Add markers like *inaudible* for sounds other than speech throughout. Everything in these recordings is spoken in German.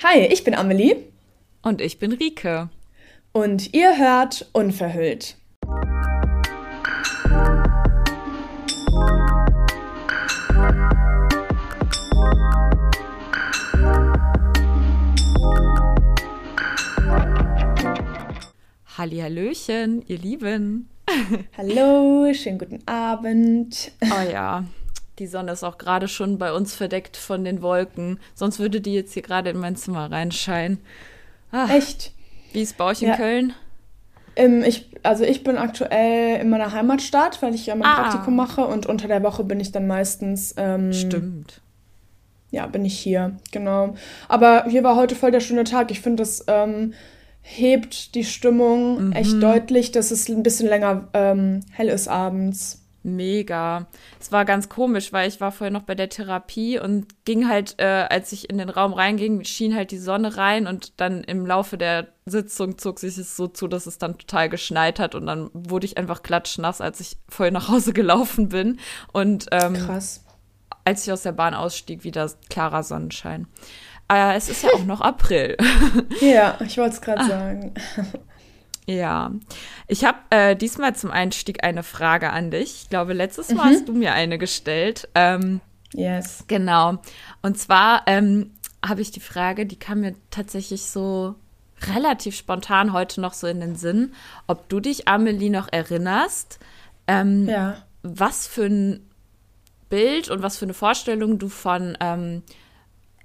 Hi, ich bin Amelie. Und ich bin Rike. Und ihr hört Unverhüllt. Hallihallöchen, ihr Lieben. *laughs* Hallo, schönen guten Abend. Oh ja, die Sonne ist auch gerade schon bei uns verdeckt von den Wolken. Sonst würde die jetzt hier gerade in mein Zimmer reinscheinen. Ach, Echt? Wie ist bei euch in ja. Köln? Ähm, ich, also ich bin aktuell in meiner Heimatstadt, weil ich ja mein ah. Praktikum mache und unter der Woche bin ich dann meistens. Ähm, Stimmt. Ja, bin ich hier, genau. Aber hier war heute voll der schöne Tag. Ich finde, das ähm, hebt die Stimmung mhm. echt deutlich, dass es ein bisschen länger ähm, hell ist abends. Mega. Es war ganz komisch, weil ich war vorher noch bei der Therapie und ging halt, äh, als ich in den Raum reinging, schien halt die Sonne rein und dann im Laufe der Sitzung zog sich es so zu, dass es dann total geschneit hat und dann wurde ich einfach klatschnass, als ich vorher nach Hause *laughs* gelaufen bin. Und ähm, krass. Als ich aus der Bahn ausstieg, wieder klarer Sonnenschein. Äh, es ist ja auch noch April. *laughs* ja, ich wollte es gerade ah. sagen. *laughs* Ja, ich habe äh, diesmal zum Einstieg eine Frage an dich. Ich glaube, letztes Mal mhm. hast du mir eine gestellt. Ähm, yes. Genau. Und zwar ähm, habe ich die Frage, die kam mir tatsächlich so relativ spontan heute noch so in den Sinn, ob du dich, Amelie, noch erinnerst, ähm, ja. was für ein Bild und was für eine Vorstellung du von ähm,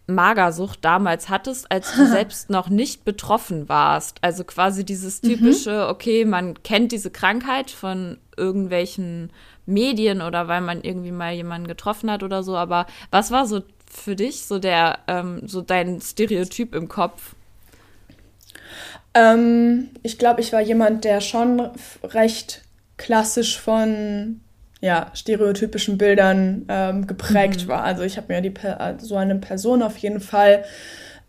Magersucht damals hattest, als du *laughs* selbst noch nicht betroffen warst. Also quasi dieses mhm. typische, okay, man kennt diese Krankheit von irgendwelchen Medien oder weil man irgendwie mal jemanden getroffen hat oder so. Aber was war so für dich so der, ähm, so dein Stereotyp im Kopf? Ähm, ich glaube, ich war jemand, der schon recht klassisch von ja, stereotypischen Bildern ähm, geprägt mhm. war. Also ich habe mir die, so eine Person auf jeden Fall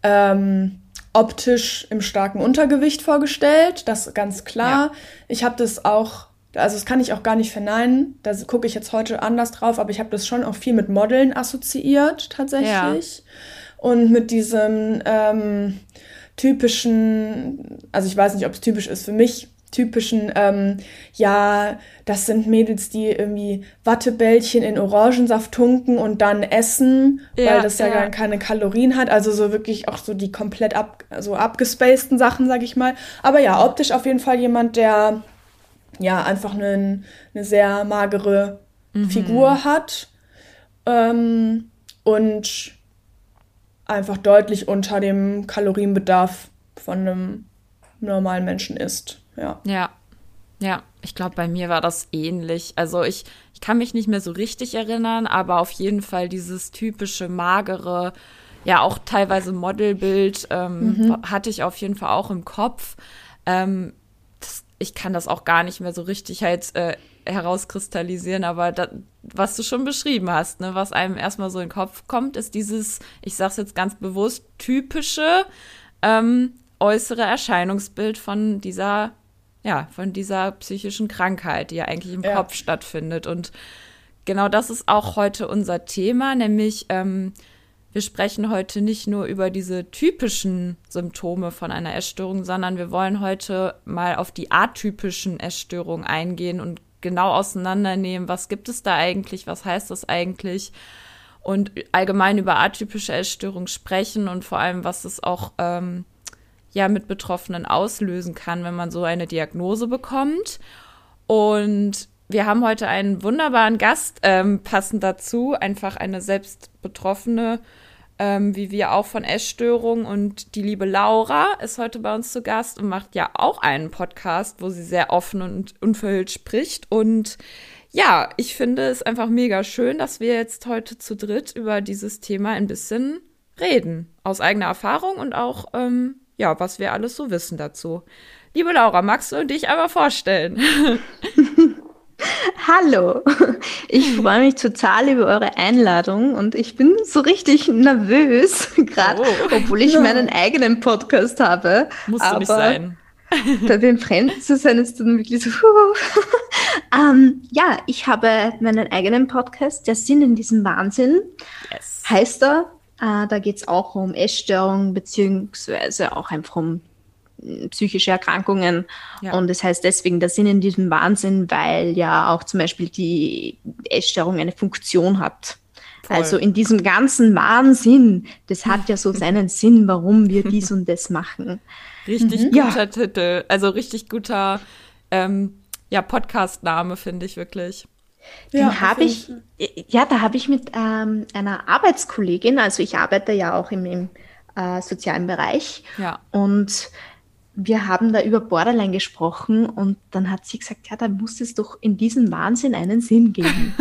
ähm, optisch im starken Untergewicht vorgestellt, das ganz klar. Ja. Ich habe das auch, also das kann ich auch gar nicht verneinen, da gucke ich jetzt heute anders drauf, aber ich habe das schon auch viel mit Modeln assoziiert tatsächlich. Ja. Und mit diesem ähm, typischen, also ich weiß nicht, ob es typisch ist für mich, typischen, ähm, ja, das sind Mädels, die irgendwie Wattebällchen in Orangensaft tunken und dann essen, ja, weil das ja, ja keine Kalorien hat. Also so wirklich auch so die komplett ab, so abgespaceden Sachen, sag ich mal. Aber ja, optisch auf jeden Fall jemand, der ja einfach eine, eine sehr magere mhm. Figur hat ähm, und einfach deutlich unter dem Kalorienbedarf von einem normalen Menschen ist. Ja. Ja. Ja, ich glaube, bei mir war das ähnlich. Also ich, ich kann mich nicht mehr so richtig erinnern, aber auf jeden Fall dieses typische magere, ja auch teilweise Modelbild ähm, mhm. hatte ich auf jeden Fall auch im Kopf. Ähm, das, ich kann das auch gar nicht mehr so richtig halt äh, herauskristallisieren, aber da, was du schon beschrieben hast, ne, was einem erstmal so in den Kopf kommt, ist dieses, ich sag's jetzt ganz bewusst, typische ähm, äußere Erscheinungsbild von dieser ja, von dieser psychischen Krankheit, die ja eigentlich im ja. Kopf stattfindet. Und genau das ist auch heute unser Thema, nämlich ähm, wir sprechen heute nicht nur über diese typischen Symptome von einer Essstörung, sondern wir wollen heute mal auf die atypischen Essstörungen eingehen und genau auseinandernehmen, was gibt es da eigentlich, was heißt das eigentlich und allgemein über atypische Essstörungen sprechen und vor allem, was es auch ähm, ja mit Betroffenen auslösen kann, wenn man so eine Diagnose bekommt. Und wir haben heute einen wunderbaren Gast, ähm, passend dazu, einfach eine selbst Betroffene, ähm, wie wir auch von Essstörungen. Und die liebe Laura ist heute bei uns zu Gast und macht ja auch einen Podcast, wo sie sehr offen und unverhüllt spricht. Und ja, ich finde es einfach mega schön, dass wir jetzt heute zu dritt über dieses Thema ein bisschen reden. Aus eigener Erfahrung und auch ähm, ja, was wir alles so wissen dazu. Liebe Laura, magst du dich einmal vorstellen? *laughs* Hallo, ich freue mich total über eure Einladung und ich bin so richtig nervös, *laughs* gerade oh. obwohl ich meinen eigenen Podcast habe. Muss aber nicht sein. *laughs* bei den Fremden zu sein ist dann wirklich so. ähm, ja, ich habe meinen eigenen Podcast, der Sinn in diesem Wahnsinn, yes. heißt er Äh, da geht es auch um Essstörungen beziehungsweise auch einfach um hm, psychische Erkrankungen. Ja. Und das heißt deswegen der Sinn in diesem Wahnsinn, weil ja auch zum Beispiel die Essstörung eine Funktion hat. Voll. Also in diesem ganzen Wahnsinn, das hat ja so *laughs* seinen Sinn, warum wir dies und das machen. Richtig mhm. guter ja. Titel, also richtig guter ähm, ja, Podcast-Name, finde ich wirklich. Den ja, habe ich, ja, da habe ich mit ähm, einer Arbeitskollegin, also ich arbeite ja auch im, im äh, sozialen Bereich. Ja. Und wir haben da über Borderline gesprochen und dann hat sie gesagt, ja, da muss es doch in diesem Wahnsinn einen Sinn geben.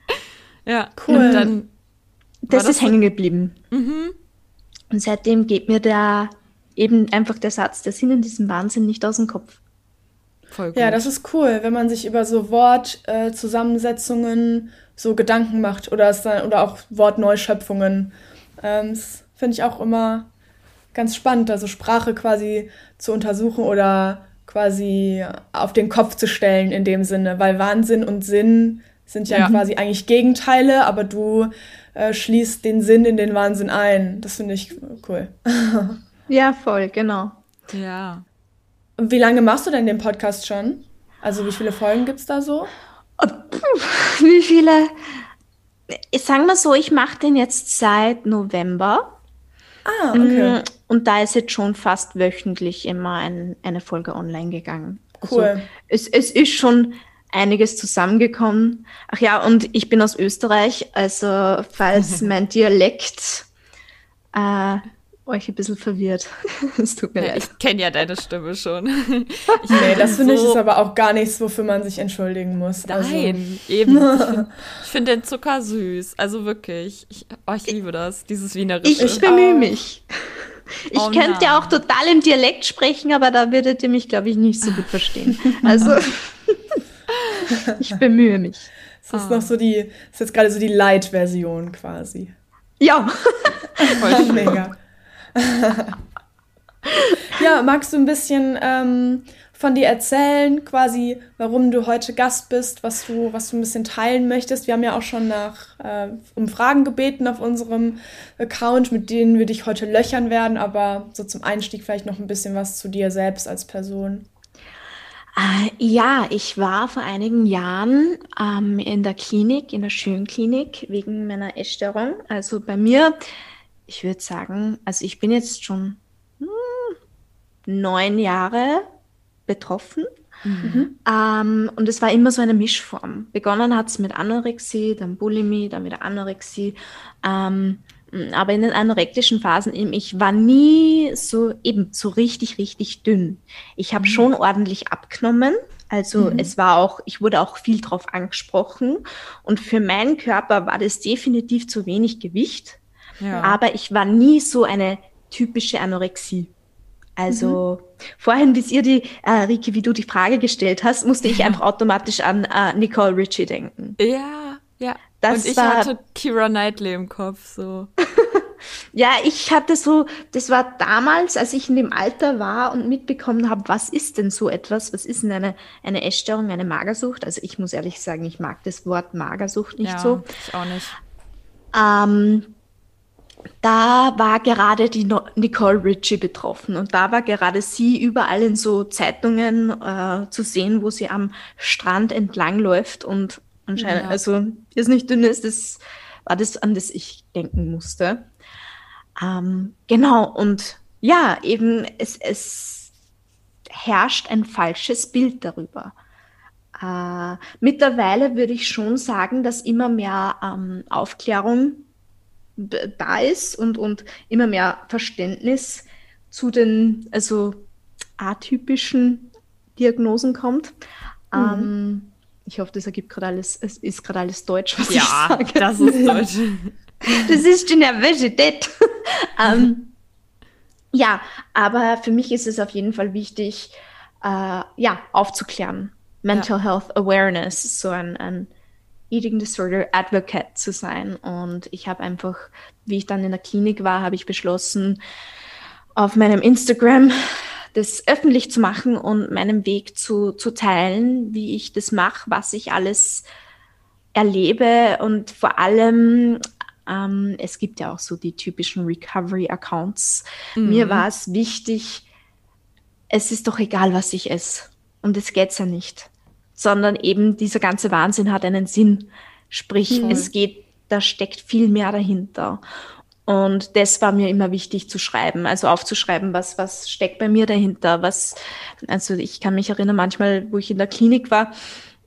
*laughs* ja, cool. Und dann das, das ist hängen geblieben. Mhm. Und seitdem geht mir der eben einfach der Satz, der Sinn in diesem Wahnsinn nicht aus dem Kopf. Voll gut. Ja, das ist cool, wenn man sich über so Wortzusammensetzungen äh, so Gedanken macht oder, es dann, oder auch Wortneuschöpfungen. Ähm, das finde ich auch immer ganz spannend, also Sprache quasi zu untersuchen oder quasi auf den Kopf zu stellen in dem Sinne, weil Wahnsinn und Sinn sind ja, ja. quasi eigentlich Gegenteile, aber du äh, schließt den Sinn in den Wahnsinn ein. Das finde ich cool. *laughs* ja, voll, genau. Ja. Wie lange machst du denn den Podcast schon? Also wie viele Folgen gibt es da so? Wie viele? Ich sage mal so, ich mache den jetzt seit November. Ah, okay. Mm, und da ist jetzt schon fast wöchentlich immer ein, eine Folge online gegangen. Also cool. Also es, es ist schon einiges zusammengekommen. Ach ja, und ich bin aus Österreich, also falls *laughs* mein Dialekt äh, euch ein bisschen verwirrt. *laughs* Es tut mir ja, leid. Ich kenne ja deine Stimme schon. Ich *laughs* nee, das finde so ich ist aber auch gar nichts, wofür man sich entschuldigen muss. Also Nein, also. eben. *laughs* Ich finde find den Zucker süß. Also wirklich. Ich, oh, ich liebe das, dieses Wienerische. Ich, ich bemühe oh. mich. Ich oh, könnte ja auch total im Dialekt sprechen, aber da würdet ihr mich, glaube ich, nicht so gut verstehen. Also, ich bemühe mich. Das ist oh. noch so die, das ist jetzt gerade so die Light-Version quasi. Ja. Voll mega. *laughs* ja, magst du ein bisschen ähm, von dir erzählen, quasi, warum du heute Gast bist, was du, was du ein bisschen teilen möchtest? Wir haben ja auch schon nach äh, um Fragen gebeten auf unserem Account, mit denen wir dich heute löchern werden, aber so zum Einstieg vielleicht noch ein bisschen was zu dir selbst als Person. Äh, ja, ich war vor einigen Jahren ähm, in der Klinik, in der Schönklinik, wegen meiner Essstörung. Also bei mir ich würde sagen, also ich bin jetzt schon hm, neun Jahre betroffen. Mhm. Ähm, und es war immer so eine Mischform. Begonnen hat es mit Anorexie, dann Bulimie, dann wieder Anorexie. Ähm, aber in den anorektischen Phasen eben, ich war nie so eben so richtig, richtig dünn. Ich habe mhm. schon ordentlich abgenommen. Also mhm. es war auch, ich wurde auch viel drauf angesprochen. Und für meinen Körper war das definitiv zu wenig Gewicht. Ja. Aber ich war nie so eine typische Anorexie. Also mhm. vorhin, bis ihr die, äh, Rike, wie du die Frage gestellt hast, musste ich einfach automatisch an äh, Nicole Ritchie denken. Ja, ja. Das Und ich war, hatte Kira Knightley im Kopf, so. *laughs* ja, ich hatte so, das war damals, als ich in dem Alter war und mitbekommen habe, was ist denn so etwas? Was ist denn eine, eine Essstörung, eine Magersucht? Also ich muss ehrlich sagen, ich mag das Wort Magersucht nicht ja, so. Ich auch nicht. Ähm, da war gerade die no Nicole Ritchie betroffen und da war gerade sie überall in so Zeitungen äh, zu sehen, wo sie am Strand entlang läuft und anscheinend, ja. also ist nicht dünn ist, das war das, an das ich denken musste. Ähm, genau, und ja, eben es, es herrscht ein falsches Bild darüber. Äh, mittlerweile würde ich schon sagen, dass immer mehr ähm, Aufklärung da ist und, und immer mehr Verständnis zu den also atypischen Diagnosen kommt. Mhm. Ähm, ich hoffe, das ergibt gerade alles, es ist gerade alles Deutsch, was ja, ich sage. Ja, das ist Deutsch. *laughs* das ist die Nervosität. *laughs* ähm, ja, aber für mich ist es auf jeden Fall wichtig, äh, ja, aufzuklären. Mental ja. Health Awareness, so ein, ein Eating Disorder Advocate zu sein. Und ich habe einfach, wie ich dann in der Klinik war, habe ich beschlossen, auf meinem Instagram das öffentlich zu machen und meinen Weg zu, zu teilen, wie ich das mache, was ich alles erlebe und vor allem Ähm, es gibt ja auch so die typischen Recovery-Accounts. Mhm. Mir war es wichtig, es ist doch egal, was ich esse. Und es geht ja nicht. Sondern eben dieser ganze Wahnsinn hat einen Sinn. Sprich, mhm. es geht, da steckt viel mehr dahinter. Und das war mir immer wichtig zu schreiben, also aufzuschreiben, was, was steckt bei mir dahinter, was, also ich kann mich erinnern, manchmal, wo ich in der Klinik war,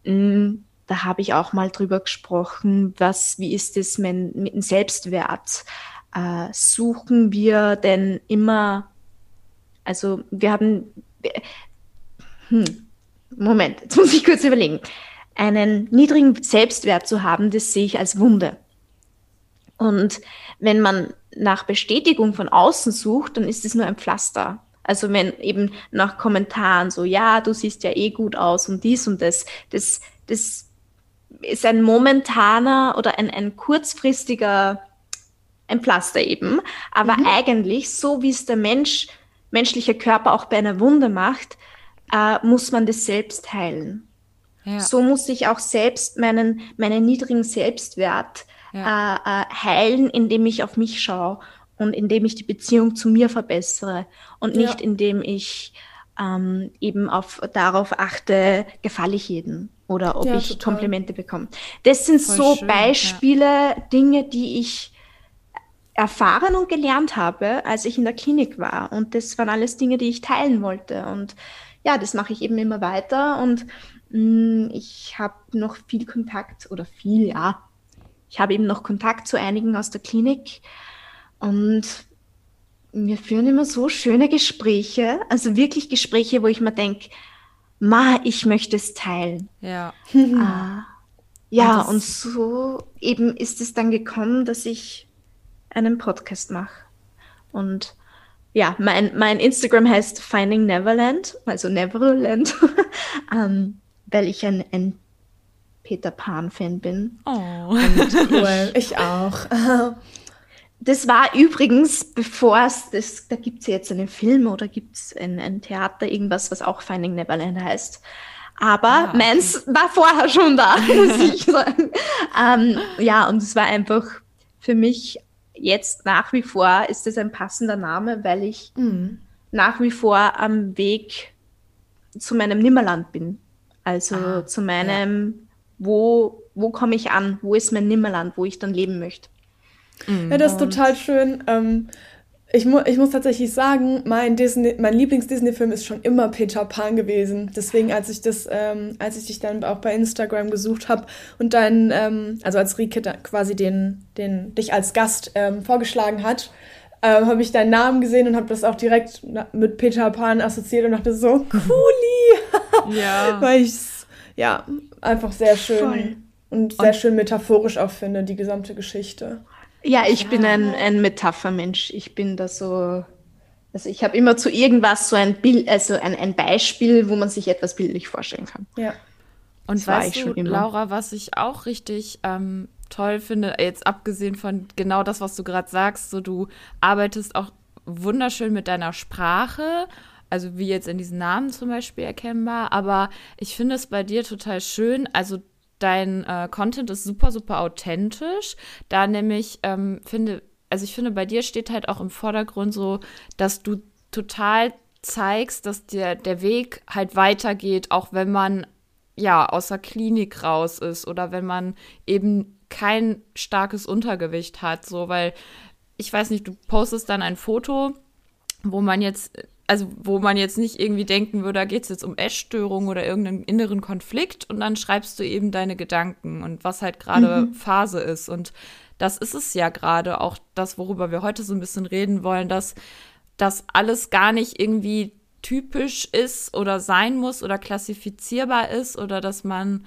mh, mm, da habe ich auch mal drüber gesprochen, was, wie ist es mit, mit dem Selbstwert? Äh, suchen wir denn immer, also wir haben, hm, Moment, jetzt muss ich kurz überlegen. Einen niedrigen Selbstwert zu haben, das sehe ich als Wunde. Und wenn man nach Bestätigung von außen sucht, dann ist es nur ein Pflaster. Also wenn eben nach Kommentaren so, ja, du siehst ja eh gut aus und dies und das, das, das ist ein momentaner oder ein, ein kurzfristiger, ein Pflaster eben. Aber mhm. eigentlich, so wie es der Mensch, menschliche Körper auch bei einer Wunde macht, äh, muss man das selbst heilen. Ja. So muss ich auch selbst meinen, meinen niedrigen Selbstwert ja. äh, äh, heilen, indem ich auf mich schaue und indem ich die Beziehung zu mir verbessere und nicht ja. indem ich ähm, eben auf, darauf achte, gefalle ich jedem oder ob ich total. Komplimente bekomme. Das sind Voll so schön, Beispiele. Dinge, die ich erfahren und gelernt habe, als ich in der Klinik war. Und das waren alles Dinge, die ich teilen wollte. Und ja, das mache ich eben immer weiter. Und mh, mm, ich habe noch viel Kontakt oder viel, ja, ich habe eben noch Kontakt zu einigen aus der Klinik und wir führen immer so schöne Gespräche, also wirklich Gespräche, wo ich mir denke, ma, ich möchte es teilen. Ja. ah, ja, und, und so eben ist es dann gekommen, dass ich einen Podcast mache. Und ja, mein, mein Instagram heißt Finding Neverland, also Neverland, *laughs* ähm, weil ich ein, ein Peter Pan-Fan bin. Oh, cool. *laughs* ich auch. *laughs* Das war übrigens, bevor es, das, da gibt es jetzt einen Film oder gibt es ein, ein, Theater, irgendwas, was auch Finding Neverland heißt. Aber ah, okay. meins war vorher schon da, muss ich sagen. ähm, ja, und es war einfach für mich jetzt nach wie vor ist es ein passender Name, weil ich mhm. nach wie vor am Weg zu meinem Nimmerland bin. Also ah, zu meinem ja wo, wo komme ich an, wo ist mein Nimmerland, wo ich dann leben möchte. Ja, das ist total schön. Ähm, ich, mu ich muss tatsächlich sagen, mein, Disney, mein Lieblings-Disney-Film ist schon immer Peter Pan gewesen. Deswegen, als ich das, ähm, als ich dich dann auch bei Instagram gesucht habe und dann, ähm, also als Rike quasi den, den, dich als Gast ähm, vorgeschlagen hat, ähm, habe ich deinen Namen gesehen und habe das auch direkt mit Peter Pan assoziiert und dachte so, *laughs* cooli! ja. *laughs* Weil ich ja, einfach sehr schön Voll. und sehr und schön metaphorisch auch finde, die gesamte Geschichte. Ja, ich ja. bin ein, ein Metaphermensch. Ich bin da so, also ich habe immer zu irgendwas so ein Bild, also ein, ein Beispiel, wo man sich etwas bildlich vorstellen kann. Ja. Und das weißt du, Laura, was ich auch richtig ähm, toll finde, jetzt abgesehen von genau das, was du gerade sagst, so du arbeitest auch wunderschön mit deiner Sprache also wie jetzt in diesen Namen zum Beispiel erkennbar. Aber ich finde es bei dir total schön. Also dein äh, Content ist super, super authentisch. Da nämlich ähm, finde, also ich finde, bei dir steht halt auch im Vordergrund so, dass du total zeigst, dass dir der Weg halt weitergeht, auch wenn man ja aus der Klinik raus ist oder wenn man eben kein starkes Untergewicht hat, so weil ich weiß nicht, du postest dann ein Foto, wo man jetzt also wo man jetzt nicht irgendwie denken würde, da geht es jetzt um Essstörungen oder irgendeinen inneren Konflikt und dann schreibst du eben deine Gedanken und was halt gerade mhm. Phase ist. Und das ist es ja gerade, auch das, worüber wir heute so ein bisschen reden wollen, dass das alles gar nicht irgendwie typisch ist oder sein muss oder klassifizierbar ist oder dass man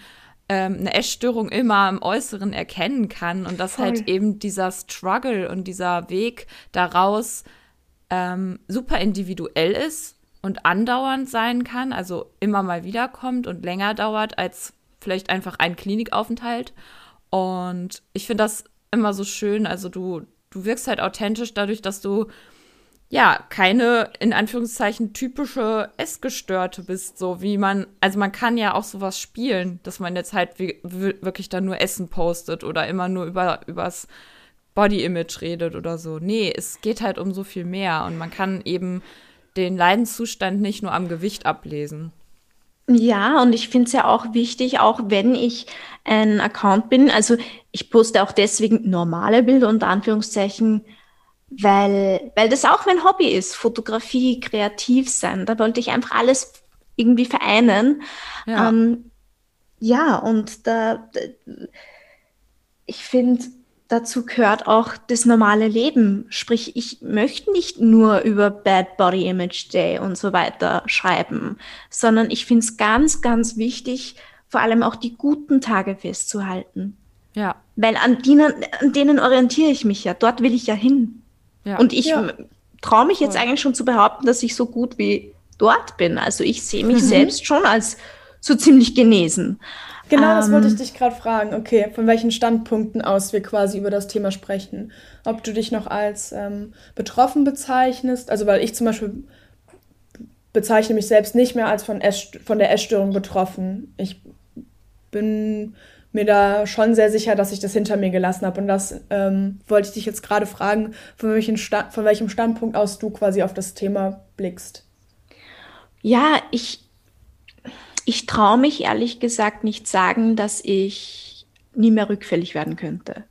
ähm, eine Essstörung immer im Äußeren erkennen kann und dass halt Voll. halt eben dieser Struggle und dieser Weg daraus ähm, super individuell ist und andauernd sein kann, also immer mal wiederkommt und länger dauert als vielleicht einfach ein Klinikaufenthalt. Und ich finde das immer so schön. Also du, du wirkst halt authentisch dadurch, dass du ja keine in Anführungszeichen typische Essgestörte bist, so wie man, also man kann ja auch sowas spielen, dass man jetzt halt wirklich dann nur Essen postet oder immer nur über übers Body Image redet oder so. Nee, es geht halt um so viel mehr und man kann eben den Leidenszustand nicht nur am Gewicht ablesen. Ja, und ich finde es ja auch wichtig, auch wenn ich ein Account bin, also ich poste auch deswegen normale Bilder unter Anführungszeichen, weil, weil das auch mein Hobby ist, Fotografie, kreativ sein. Da wollte ich einfach alles irgendwie vereinen. Ja, ähm, ja und da, ich finde, dazu gehört auch das normale Leben. Sprich, ich möchte nicht nur über Bad Body Image Day und so weiter schreiben, sondern ich finde es ganz, ganz wichtig, vor allem auch die guten Tage festzuhalten. Ja. Weil an denen, an denen orientiere ich mich ja. Dort will ich ja hin. Ja. Und ich ja. traue mich jetzt eigentlich schon zu behaupten, dass ich so gut wie dort bin. Also ich sehe mich mhm. selbst schon als so ziemlich genesen. Genau, das wollte ich ähm. dich gerade fragen. Okay, von welchen Standpunkten aus wir quasi über das Thema sprechen. Ob du dich noch als ähm, betroffen bezeichnest, also weil ich zum Beispiel bezeichne mich selbst nicht mehr als von, Ess von der Essstörung betroffen. Ich bin mir da schon sehr sicher, dass ich das hinter mir gelassen habe. Und das ähm, wollte ich dich jetzt gerade fragen, von, welchen von welchem Standpunkt aus du quasi auf das Thema blickst. Ja, ich, ich traue mich ehrlich gesagt nicht sagen, dass ich nie mehr rückfällig werden könnte.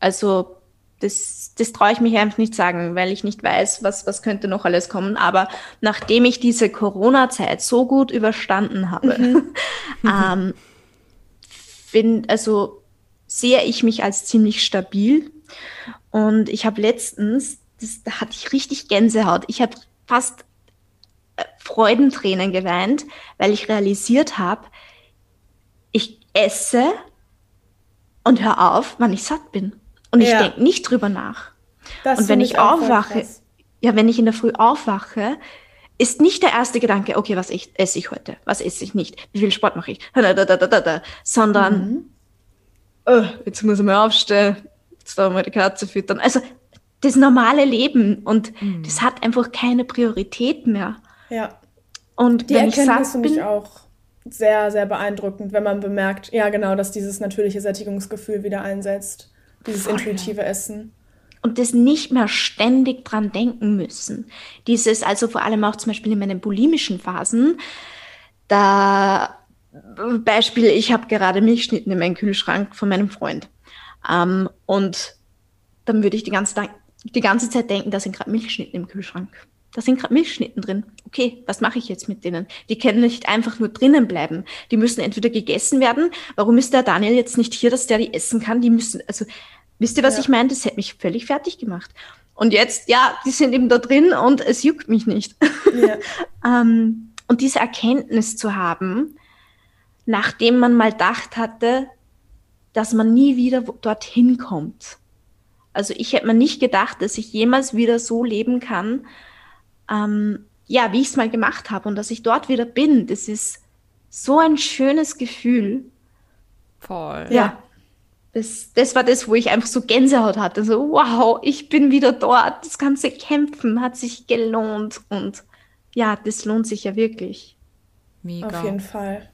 Also das, das traue ich mich einfach nicht sagen, weil ich nicht weiß, was, was könnte noch alles kommen. Aber nachdem ich diese Corona-Zeit so gut überstanden habe, mhm. *laughs* ähm, find, also sehe ich mich als ziemlich stabil. Und ich habe letztens, das, da hatte ich richtig Gänsehaut. Ich habe fast Freudentränen geweint, weil ich realisiert habe, ich esse und hör auf, wann ich satt bin. Und ich ja. denke nicht drüber nach. Das und wenn ich aufwache, ja, wenn ich in der Früh aufwache, ist nicht der erste Gedanke, okay, was ich, esse ich heute? Was esse ich nicht? Wie viel Sport mache ich? *laughs* Sondern, mhm. oh, jetzt muss ich mal aufstehen, jetzt darf ich mal die Katze füttern. Also das normale Leben und mhm. das hat einfach keine Priorität mehr. Ja. Und die wenn Erkenntnis finde ich auch sehr, sehr beeindruckend, wenn man bemerkt, ja genau, dass dieses natürliche Sättigungsgefühl wieder einsetzt, dieses Voll. intuitive Essen. Und das nicht mehr ständig dran denken müssen. Dieses, also vor allem auch zum Beispiel in meinen bulimischen Phasen, da Beispiel, ich habe gerade Milchschnitten in meinem Kühlschrank von meinem Freund. Ähm, und dann würde ich die ganze, die ganze Zeit denken, da sind gerade Milchschnitten im Kühlschrank da sind gerade Milchschnitten drin. Okay, was mache ich jetzt mit denen? Die können nicht einfach nur drinnen bleiben. Die müssen entweder gegessen werden. Warum ist der Daniel jetzt nicht hier, dass der die essen kann? Die müssen, also, wisst ihr, was ja. ich meine? Das hätte mich völlig fertig gemacht. Und jetzt, ja, die sind eben da drin und es juckt mich nicht. Ja. *laughs* ähm, und diese Erkenntnis zu haben, nachdem man mal gedacht hatte, dass man nie wieder dorthin kommt. Also ich hätte mir nicht gedacht, dass ich jemals wieder so leben kann, ähm, ja, wie ich es mal gemacht habe und dass ich dort wieder bin, das ist so ein schönes Gefühl. Voll. Ja. Das, das war das, wo ich einfach so Gänsehaut hatte. So, wow, ich bin wieder dort. Das ganze Kämpfen hat sich gelohnt. Und ja, das lohnt sich ja wirklich. Mega. Auf jeden Fall.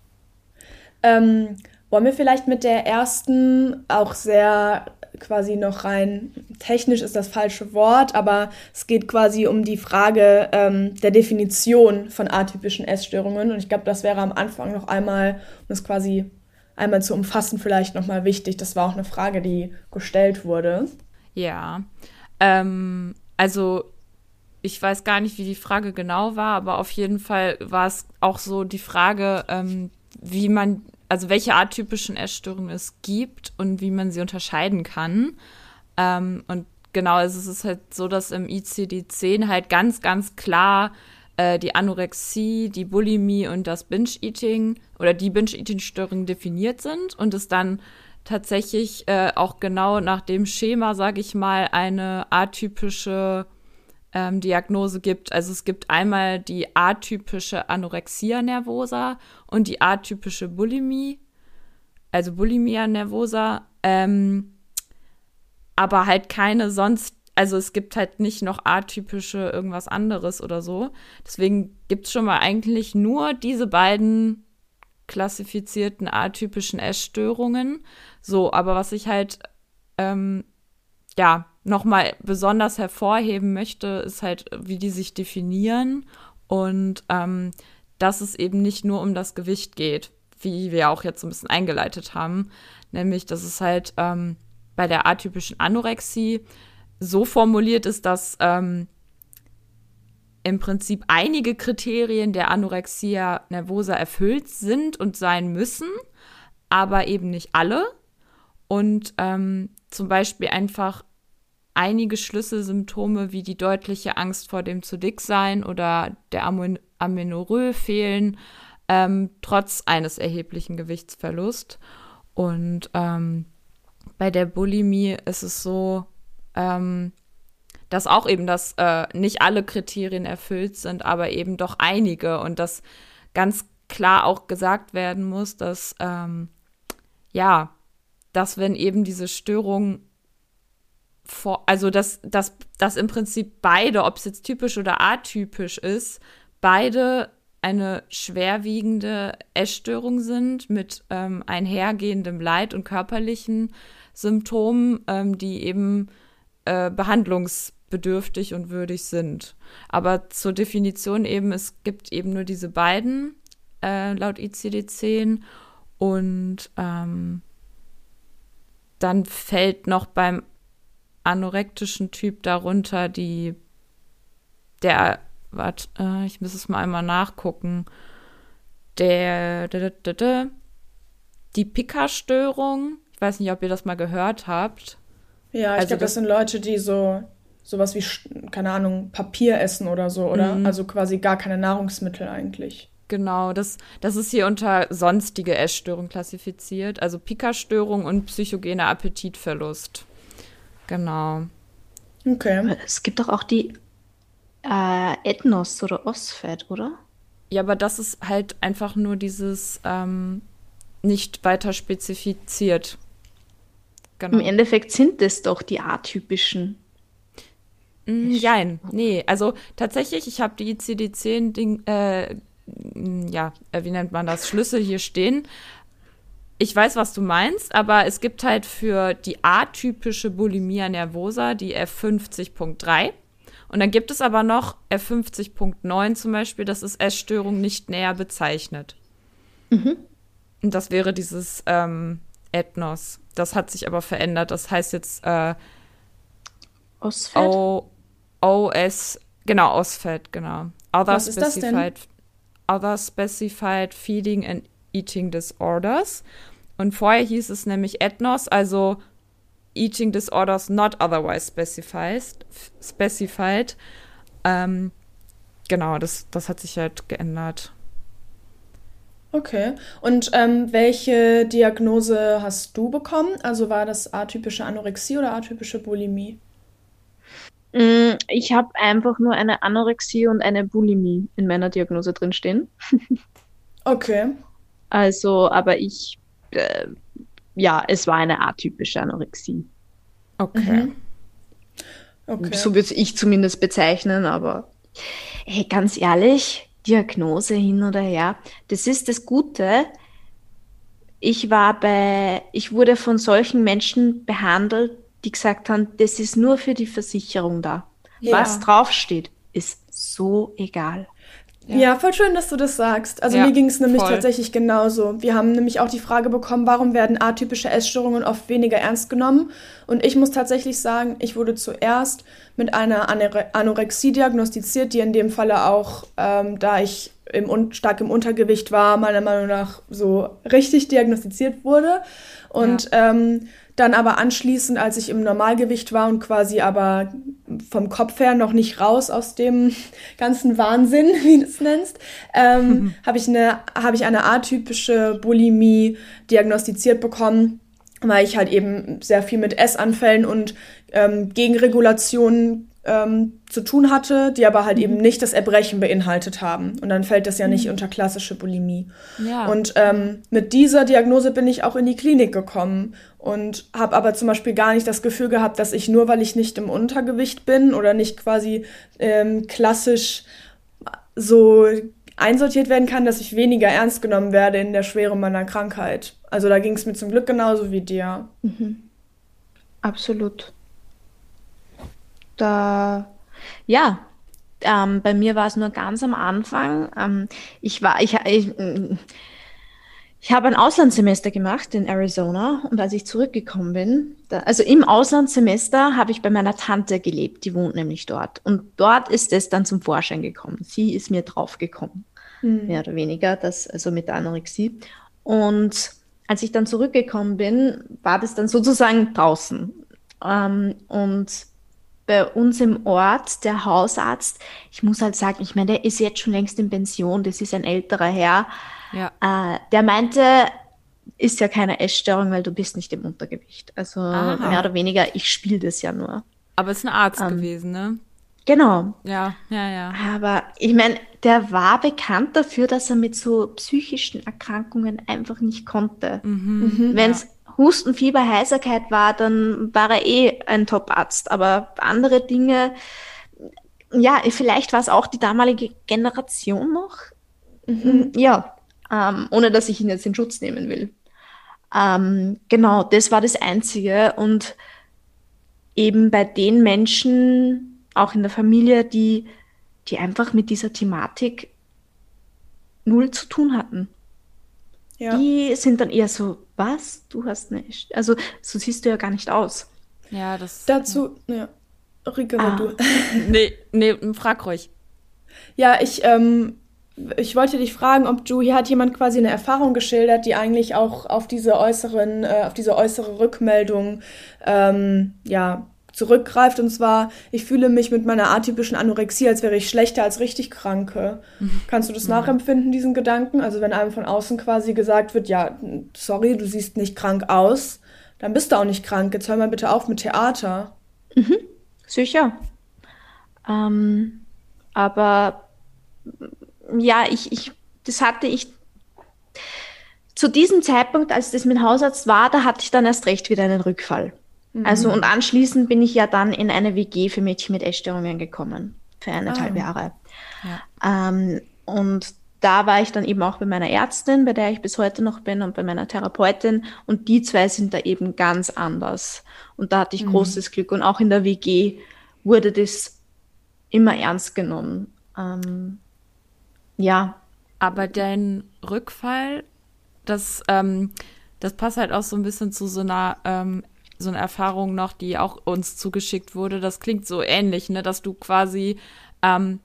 Ähm, wollen wir vielleicht mit der ersten, auch sehr quasi noch rein technisch ist das falsche Wort, aber es geht quasi um die Frage ähm, der Definition von atypischen Essstörungen. Und ich glaube, das wäre am Anfang noch einmal, um es quasi einmal zu umfassen, vielleicht nochmal wichtig. Das war auch eine Frage, die gestellt wurde. Ja. Ähm, also ich weiß gar nicht, wie die Frage genau war, aber auf jeden Fall war es auch so die Frage, ähm, wie man also welche atypischen Essstörungen es gibt und wie man sie unterscheiden kann. Ähm, und genau, also es ist halt so, dass im ICD-10 halt ganz, ganz klar äh, die Anorexie, die Bulimie und das Binge-Eating oder die Binge-Eating-Störungen definiert sind und es dann tatsächlich äh, auch genau nach dem Schema, sage ich mal, eine atypische ähm, Diagnose gibt. Also es gibt einmal die atypische Anorexia nervosa und die atypische Bulimie, also Bulimia nervosa, ähm, aber halt keine sonst, also es gibt halt nicht noch atypische irgendwas anderes oder so. Deswegen gibt es schon mal eigentlich nur diese beiden klassifizierten atypischen Essstörungen. So, aber was ich halt, ähm, ja, nochmal besonders hervorheben möchte, ist halt, wie die sich definieren und ähm, dass es eben nicht nur um das Gewicht geht, wie wir auch jetzt so ein bisschen eingeleitet haben, nämlich dass es halt ähm, bei der atypischen Anorexie so formuliert ist, dass ähm, im Prinzip einige Kriterien der Anorexia nervosa erfüllt sind und sein müssen, aber eben nicht alle. Und ähm, zum Beispiel einfach einige Schlüsselsymptome wie die deutliche Angst vor dem zu dick sein oder der Amen Amenorrhoe fehlen, ähm, trotz eines erheblichen Gewichtsverlusts. Und ähm, bei der Bulimie ist es so, ähm, dass auch eben, dass äh, nicht alle Kriterien erfüllt sind, aber eben doch einige und dass ganz klar auch gesagt werden muss, dass ähm, ja, dass wenn eben diese Störung vor, also dass, dass, dass im Prinzip beide, ob es jetzt typisch oder atypisch ist, beide eine schwerwiegende Essstörung sind mit ähm, einhergehendem Leid und körperlichen Symptomen, ähm, die eben äh, behandlungsbedürftig und würdig sind. Aber zur Definition eben, es gibt eben nur diese beiden äh, laut ICD-10 und ähm, dann fällt noch beim anorektischen Typ darunter die der warte, äh, ich muss es mal einmal nachgucken. Der, der, der, der die Pika-Störung. Ich weiß nicht, ob ihr das mal gehört habt. Ja, ich also glaube, das, das sind Leute, die so sowas wie, keine Ahnung, Papier essen oder so, oder? Mhm. Also quasi gar keine Nahrungsmittel eigentlich. Genau, das, das ist hier unter sonstige Essstörung klassifiziert, also Pika-Störung und psychogener Appetitverlust. Genau. Okay. Es gibt doch auch die äh, Ethnos oder Osfed, oder? Ja, aber das ist halt einfach nur dieses ähm, nicht weiter spezifiziert. Genau. Im Endeffekt sind es doch die atypischen. Mm, nein, nee, also tatsächlich, ich habe die ICD-10 äh, ja, äh, wie nennt man das, Schlüssel hier stehen. Ich weiß, was du meinst, aber es gibt halt für die atypische Bulimia nervosa die F50.3 und dann gibt es aber noch F50.9 zum Beispiel, das ist Essstörung nicht näher bezeichnet. Mhm. Und das wäre dieses ähm, Ethnos. Das hat sich aber verändert. Das heißt jetzt äh, OSFED? O OS, genau, OSFED, genau. Other Was Specified, Other Specified Feeding and Eating Disorders. Und vorher hieß es nämlich Ethnos, also eating disorders not otherwise specified. specified. Ähm, genau, das, das hat sich halt geändert. Okay. Und ähm, welche Diagnose hast du bekommen? Also war das atypische Anorexie oder atypische Bulimie? Mm, ich habe einfach nur eine Anorexie und eine Bulimie in meiner Diagnose drinstehen. *laughs* okay. Also, aber ich äh, ja, es war eine atypische Anorexie. Okay. Mhm. okay. So würde ich zumindest bezeichnen, aber hey, ganz ehrlich, Diagnose hin oder her, das ist das Gute. Ich war bei, ich wurde von solchen Menschen behandelt, die gesagt haben, das ist nur für die Versicherung da. Ja. Was draufsteht, ist so egal. Ja. ja. voll schön, dass du das sagst. Also ja, mir ging es nämlich voll. tatsächlich genauso. Wir haben nämlich auch die Frage bekommen, warum werden atypische Essstörungen oft weniger ernst genommen? Und ich muss tatsächlich sagen, ich wurde zuerst mit einer Anorexie diagnostiziert, die in dem Falle auch, ähm, da ich im, stark im Untergewicht war, meiner Meinung nach so richtig diagnostiziert wurde. Und ja. ähm, dann aber anschließend, als ich im Normalgewicht war und quasi aber vom Kopf her noch nicht raus aus dem *laughs* ganzen Wahnsinn, *laughs* wie du es nennst, ähm, *laughs* mhm. habe ich, eine, hab ich eine atypische Bulimie diagnostiziert bekommen, weil ich halt eben sehr viel mit Essanfällen und ähm, Gegenregulationen ähm, zu tun hatte, die aber halt mhm. eben nicht das Erbrechen beinhaltet haben. Und dann fällt das ja nicht mhm. unter klassische Bulimie. Ja. Und ähm, mit dieser Diagnose bin ich auch in die Klinik gekommen und habe aber zum Beispiel gar nicht das Gefühl gehabt, dass ich nur, weil ich nicht im Untergewicht bin oder nicht quasi ähm, klassisch so einsortiert werden kann, dass ich weniger ernst genommen werde in der Schwere meiner Krankheit. Also da ging es mir zum Glück genauso wie dir. Mhm. Absolut. Da, ja, ähm, bei mir war es nur ganz am Anfang. Ähm, ich war, ich, ich, ich habe ein Auslandssemester gemacht in Arizona und als ich zurückgekommen bin, da, also im Auslandssemester habe ich bei meiner Tante gelebt, die wohnt nämlich dort. Und dort ist es dann zum Vorschein gekommen. Sie ist mir draufgekommen, mhm. mehr oder weniger, das, also mit der Anorexie. Und als ich dann zurückgekommen bin, war das dann sozusagen draußen. Ähm, und bei uns im Ort, der Hausarzt, ich muss halt sagen, ich meine, der ist jetzt schon längst in Pension, das ist ein älterer Herr. Ja. Äh, der meinte, ist ja keine Essstörung, weil du bist nicht im Untergewicht. Also Aha. mehr oder weniger, ich spiele das ja nur. Aber es ist ein Arzt ähm, gewesen, ne? Genau. Ja, ja, ja. Aber ich meine, der war bekannt dafür, dass er mit so psychischen Erkrankungen einfach nicht konnte. Mhm, mhm Wenn es ja. Husten, Fieber, Heiserkeit war, dann war er eh ein Top-Arzt. Aber andere Dinge, ja, vielleicht war es auch die damalige Generation noch. Mhm. Ja, ähm, ohne dass ich ihn jetzt in Schutz nehmen will. Ähm, genau, das war das Einzige. Und eben bei den Menschen, auch in der Familie, die, die einfach mit dieser Thematik null zu tun hatten. Ja. Die sind dann eher so, was? Du hast nicht. Also, so siehst du ja gar nicht aus. Ja, das. Dazu, ja. Rike, ah. du. *laughs* nee, nee, frag ruhig. Ja, ich, ähm, ich wollte dich fragen, ob du, hier hat jemand quasi eine Erfahrung geschildert, die eigentlich auch auf diese äußeren, äh, auf diese äußere Rückmeldung, ähm, ja, zurückgreift. Und zwar, ich fühle mich mit meiner atypischen Anorexie, als wäre ich schlechter als richtig Kranke. Mhm. Kannst du das mhm. nachempfinden, diesen Gedanken? Also wenn einem von außen quasi gesagt wird, ja, sorry, du siehst nicht krank aus, dann bist du auch nicht krank. Jetzt hör mal bitte auf mit Theater. Mhm. Sicher. Ähm, aber ja, ich, ich, das hatte ich zu diesem Zeitpunkt, als das mit Hausarzt war, da hatte ich dann erst recht wieder einen Rückfall. Mhm. Also und anschließend bin ich ja dann in eine WG für Mädchen mit Essstörungen gekommen, für eineinhalb ah. Jahre. Ja. Ähm, und da war ich dann eben auch bei meiner Ärztin, bei der ich bis heute noch bin, und bei meiner Therapeutin. Und die zwei sind da eben ganz anders. Und da hatte ich mhm. großes Glück. Und auch in der WG wurde das immer ernst genommen. Ähm, ja. Aber dein Rückfall, das, ähm, das passt halt auch so ein bisschen zu so einer ähm, so eine Erfahrung noch, die auch uns zugeschickt wurde. Das klingt so ähnlich, ne, dass du quasi, ähm,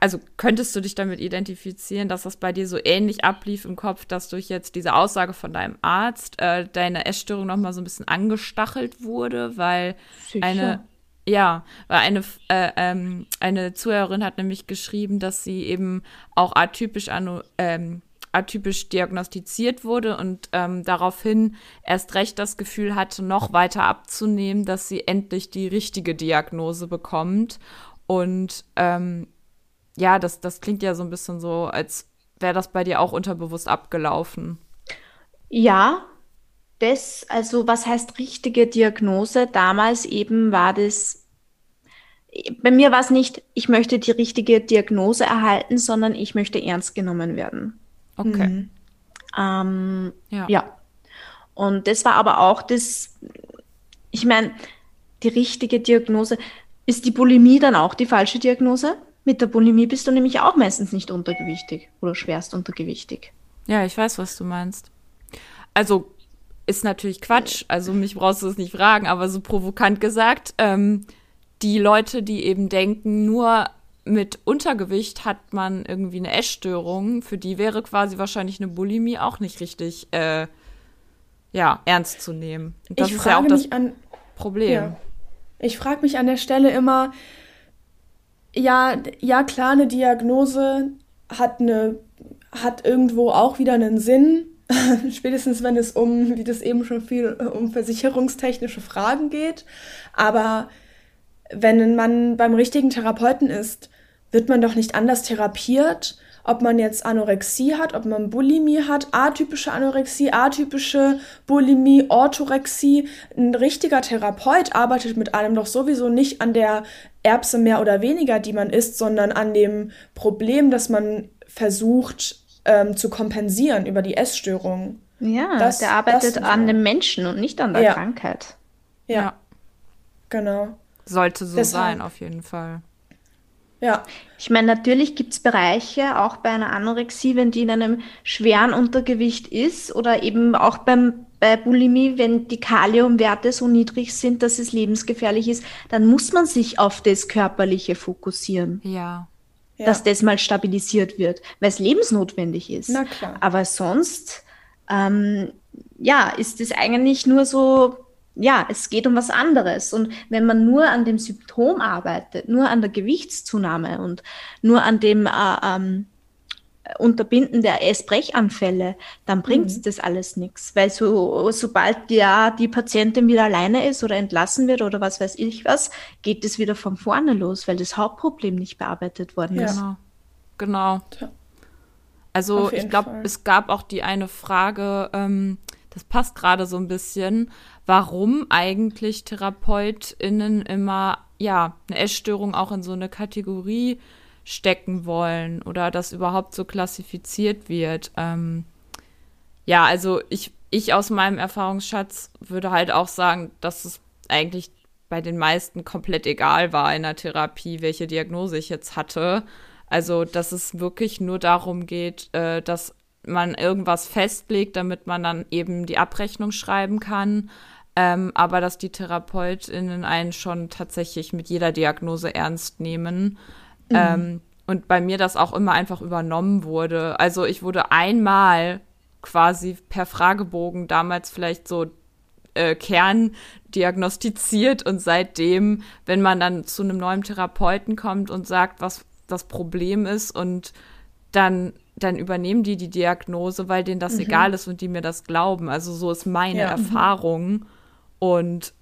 also könntest du dich damit identifizieren, dass das bei dir so ähnlich ablief im Kopf, dass durch jetzt diese Aussage von deinem Arzt äh, deine Essstörung noch mal so ein bisschen angestachelt wurde, weil Sicher. eine ja, weil eine, äh, ähm, eine Zuhörerin hat nämlich geschrieben, dass sie eben auch atypisch an, ähm, atypisch diagnostiziert wurde und ähm, daraufhin erst recht das Gefühl hatte, noch weiter abzunehmen, dass sie endlich die richtige Diagnose bekommt. Und ähm, ja, das, das klingt ja so ein bisschen so, als wäre das bei dir auch unterbewusst abgelaufen. Ja, das, also was heißt richtige Diagnose? Damals eben war das, bei mir war es nicht, ich möchte die richtige Diagnose erhalten, sondern ich möchte ernst genommen werden. Okay. Mhm. Ähm, ja. ja. Und das war aber auch das, ich meine, die richtige Diagnose. Ist die Bulimie dann auch die falsche Diagnose? Mit der Bulimie bist du nämlich auch meistens nicht untergewichtig oder schwerst untergewichtig. Ja, ich weiß, was du meinst. Also ist natürlich Quatsch, also mich brauchst du es nicht fragen, aber so provokant gesagt, ähm, die Leute, die eben denken, nur mit Untergewicht hat man irgendwie eine Essstörung, für die wäre quasi wahrscheinlich eine Bulimie auch nicht richtig äh, ja, ernst zu nehmen. Das ich ist ja auch das an, Problem. Ja. Ich frage mich an der Stelle immer, ja, ja klar, eine Diagnose hat eine hat irgendwo auch wieder einen Sinn, *laughs* spätestens wenn es um, wie das eben schon viel um versicherungstechnische Fragen geht, aber wenn man beim richtigen Therapeuten ist, wird man doch nicht anders therapiert, ob man jetzt Anorexie hat, ob man Bulimie hat, atypische Anorexie, atypische Bulimie, Orthorexie. Ein richtiger Therapeut arbeitet mit einem doch sowieso nicht an der Erbse mehr oder weniger, die man isst, sondern an dem Problem, das man versucht ähm, zu kompensieren über die Essstörung. Ja, das, der arbeitet das, an dem Menschen und nicht an der ja. Krankheit. Ja. ja. Genau. Sollte so Deshalb. sein, auf jeden Fall. Ja. Ich meine, natürlich gibt es Bereiche, auch bei einer Anorexie, wenn die in einem schweren Untergewicht ist oder eben auch beim, bei Bulimie, wenn die Kaliumwerte so niedrig sind, dass es lebensgefährlich ist, dann muss man sich auf das Körperliche fokussieren. Ja. Dass das mal stabilisiert wird, weil es lebensnotwendig ist. Na klar. Aber sonst, ähm, ja, ist es eigentlich nur so ja, es geht um was anderes. Und wenn man nur an dem Symptom arbeitet, nur an der Gewichtszunahme und nur an dem äh, ähm, Unterbinden der Essbrechanfälle, dann bringt mhm. das alles nichts. Weil so, sobald ja die Patientin wieder alleine ist oder entlassen wird oder was weiß ich was, geht es wieder von vorne los, weil das Hauptproblem nicht bearbeitet worden ja. ist. Genau. genau. Also ich glaube, es gab auch die eine Frage, ähm, das passt gerade so ein bisschen, warum eigentlich TherapeutInnen immer, ja, eine Essstörung auch in so eine Kategorie stecken wollen oder das überhaupt so klassifiziert wird. Ähm, ja, also ich, ich aus meinem Erfahrungsschatz würde halt auch sagen, dass es eigentlich bei den meisten komplett egal war in der Therapie, welche Diagnose ich jetzt hatte. Also, dass es wirklich nur darum geht, äh, dass man irgendwas festlegt, damit man dann eben die Abrechnung schreiben kann. Ähm, aber dass die TherapeutInnen einen schon tatsächlich mit jeder Diagnose ernst nehmen. Mhm. Ähm, und bei mir das auch immer einfach übernommen wurde. Also ich wurde einmal quasi per Fragebogen damals vielleicht so äh, Kern diagnostiziert und seitdem, wenn man dann zu einem neuen Therapeuten kommt und sagt, was das Problem ist und dann dann übernehmen die die Diagnose, weil denen das mhm. egal ist und die mir das glauben. Also so ist meine ja. Mhm. Erfahrung. Und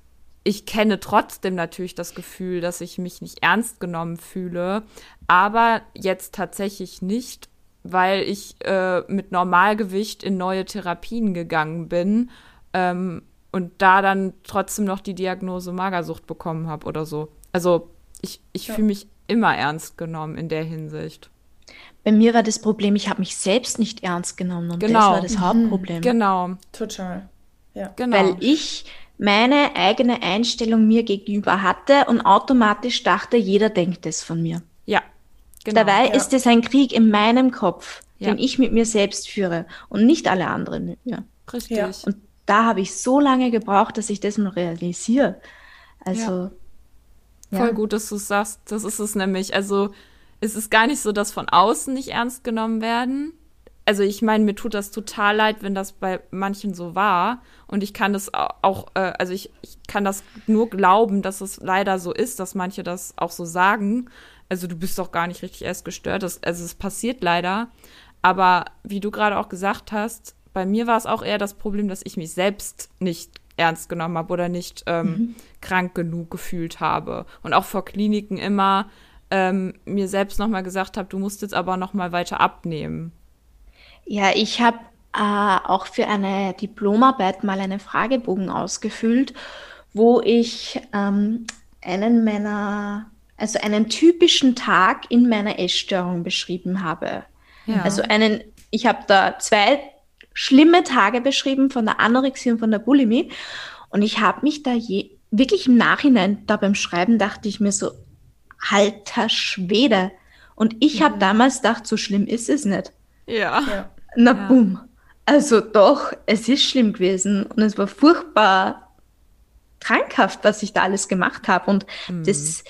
ich kenne trotzdem natürlich das Gefühl, dass ich mich nicht ernst genommen fühle, aber jetzt tatsächlich nicht, weil ich äh, mit Normalgewicht in neue Therapien gegangen bin ähm, und da dann trotzdem noch die Diagnose Magersucht bekommen habe oder so. Also ich, ich ja. fühle mich immer ernst genommen in der Hinsicht. Bei mir war das Problem, ich habe mich selbst nicht ernst genommen und genau. das war das Hauptproblem. Genau. Total. Ja. Genau. Weil ich meine eigene Einstellung mir gegenüber hatte und automatisch dachte, jeder denkt es von mir. Ja. Genau, Dabei ja. ist es ein Krieg in meinem Kopf, ja. den ich mit mir selbst führe und nicht alle anderen mit mir. Richtig. Ja. Und da habe ich so lange gebraucht, dass ich das mal realisiere. Also. Voll gut, dass du es sagst. Das ist es nämlich. Also, es ist gar nicht so, dass von außen nicht ernst genommen werden, also ich meine, mir tut das total leid, wenn das bei manchen so war. Und ich kann das auch, äh, also ich, ich kann das nur glauben, dass es leider so ist, dass manche das auch so sagen. Also du bist doch gar nicht richtig erst gestört. Das, also es passiert leider. Aber wie du gerade auch gesagt hast, bei mir war es auch eher das Problem, dass ich mich selbst nicht ernst genommen habe oder nicht ähm, mhm. krank genug gefühlt habe. Und auch vor Kliniken immer ähm, mir selbst nochmal gesagt habe, du musst jetzt aber nochmal weiter abnehmen. Ja, ich habe äh, auch für eine Diplomarbeit mal einen Fragebogen ausgefüllt, wo ich ähm, einen meiner, also einen typischen Tag in meiner Essstörung beschrieben habe. Ja. Also einen, ich habe da zwei schlimme Tage beschrieben von der Anorexie und von der Bulimie. Und ich habe mich da je, wirklich im Nachhinein, da beim Schreiben dachte ich mir so, halter Schwede. Und ich mhm. habe damals gedacht, so schlimm ist es nicht. Ja. ja. Na ja. bumm. Also doch, es ist schlimm gewesen und es war furchtbar krankhaft, was ich da alles gemacht habe. Und mhm. das,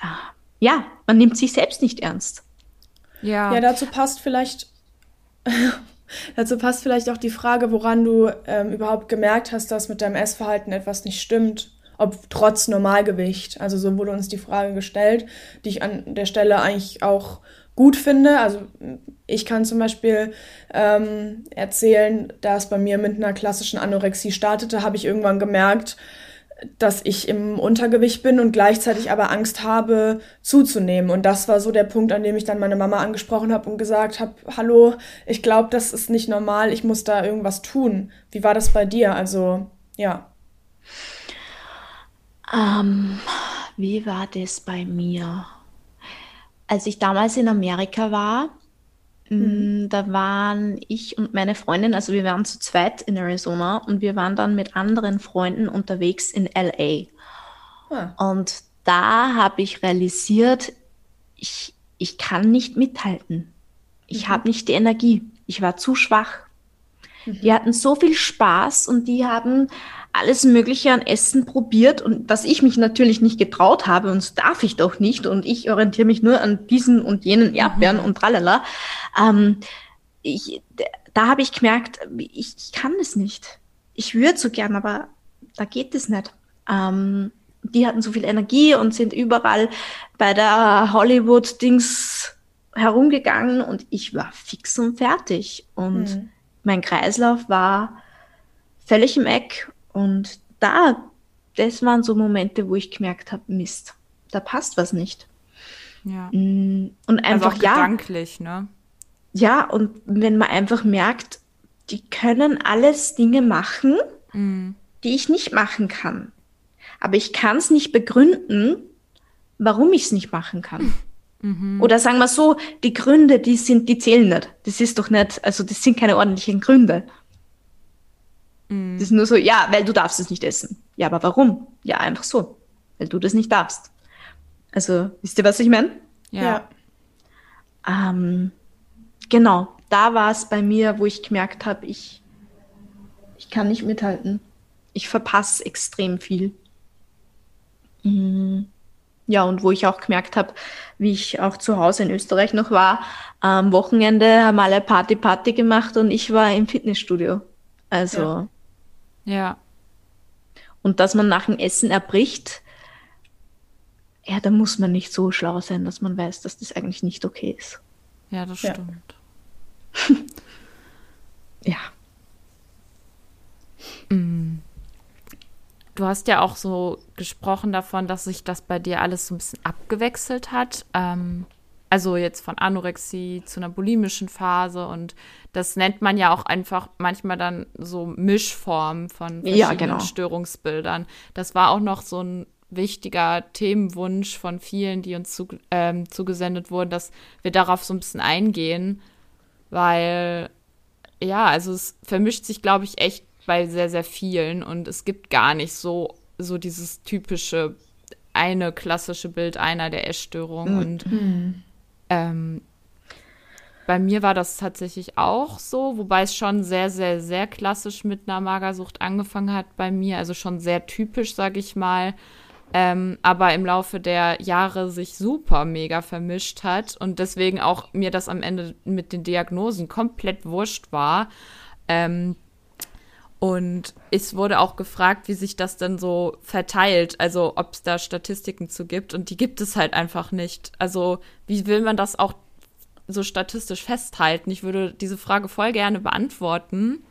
ah, ja, man nimmt sich selbst nicht ernst. Ja, ja dazu passt vielleicht, *laughs* dazu passt vielleicht auch die Frage, woran du ähm, überhaupt gemerkt hast, dass mit deinem Essverhalten etwas nicht stimmt, ob trotz Normalgewicht. Also so wurde uns die Frage gestellt, die ich an der Stelle eigentlich auch gut finde. Also ich kann zum Beispiel ähm, erzählen, dass bei mir mit einer klassischen Anorexie startete, habe ich irgendwann gemerkt, dass ich im Untergewicht bin und gleichzeitig aber Angst habe, zuzunehmen. Und das war so der Punkt, an dem ich dann meine Mama angesprochen habe und gesagt habe, hallo, ich glaube, das ist nicht normal, ich muss da irgendwas tun. Wie war das bei dir? Also, ja. Ähm, wie war das bei mir? als ich damals in Amerika war, mhm. Mm, da waren ich und meine Freundin, also wir waren zu zweit in Arizona und wir waren dann mit anderen Freunden unterwegs in LA. Ah. Und da habe ich realisiert, ich, ich kann nicht mithalten. Ich mhm. habe nicht die Energie. Ich war zu schwach. Mhm. Die hatten so viel Spaß und die haben alles Mögliche an Essen probiert und was ich mich natürlich nicht getraut habe und das darf ich doch nicht und ich orientiere mich nur an diesen und jenen Erdbeeren mhm. und tralala. Ähm, ich, da habe ich gemerkt, ich, ich, kann es nicht. Ich würde so gern, aber da geht es nicht. Ähm, die hatten so viel Energie und sind überall bei der Hollywood-Dings herumgegangen und ich war fix und fertig. Und mhm. mein Kreislauf war völlig im Eck. Und da, das waren so Momente, wo ich gemerkt habe, Mist, da passt was nicht. Ja. Mm, und also einfach, also ja. Gedanklich, ne? Ja, und wenn man einfach merkt, die können alles Dinge machen, mhm. die ich nicht machen kann. Aber ich kann es nicht begründen, warum ich es nicht machen kann. *laughs* Mhm. Oder sagen wir so, die Gründe, die sind, die zählen nicht. Das ist doch nicht, also das sind keine ordentlichen Gründe. Mhm. Das ist nur so, ja, weil du darfst es nicht essen. Ja, aber warum? Ja, einfach so. Weil du das nicht darfst. Also, wisst ihr, was ich meine? Ja. ja. Ähm, genau, da war es bei mir, wo ich gemerkt habe, ich, ich kann nicht mithalten. Ich verpasse extrem viel. Mhm. Ja, und wo ich auch gemerkt habe, wie ich auch zu Hause in Österreich noch war, am Wochenende haben alle Party Party gemacht und ich war im Fitnessstudio. Also. Ja. Ja. Und dass man nach dem Essen erbricht, ja, da muss man nicht so schlau sein, dass man weiß, dass das eigentlich nicht okay ist. Ja, das stimmt. *laughs* ja. Mm. Du hast ja auch so gesprochen davon, dass sich das bei dir alles so ein bisschen abgewechselt hat. Ähm, also jetzt von Anorexie zu einer bulimischen Phase und das nennt man ja auch einfach manchmal dann so Mischformen von verschiedenen ja, genau. Störungsbildern. Das war auch noch so ein wichtiger Themenwunsch von vielen, die uns zu, ähm, zugesendet wurden, dass wir darauf so ein bisschen eingehen, weil ja, also es vermischt sich, glaube ich, echt bei sehr, sehr vielen und es gibt gar nicht so, so dieses typische eine klassische Bild einer der Essstörung. Mhm. Und mhm. Ähm, bei mir war das tatsächlich auch so, wobei es schon sehr, sehr, sehr klassisch mit einer Magersucht angefangen hat bei mir, also schon sehr typisch, sage ich mal ähm, aber im Laufe der Jahre sich super mega vermischt hat und deswegen auch mir das am Ende mit den Diagnosen komplett wurscht war. Ähm, und es wurde auch gefragt, wie sich das denn so verteilt, also ob es da Statistiken zu gibt. Und die gibt es halt einfach nicht. Also wie will man das auch so statistisch festhalten? Ich würde diese Frage voll gerne beantworten.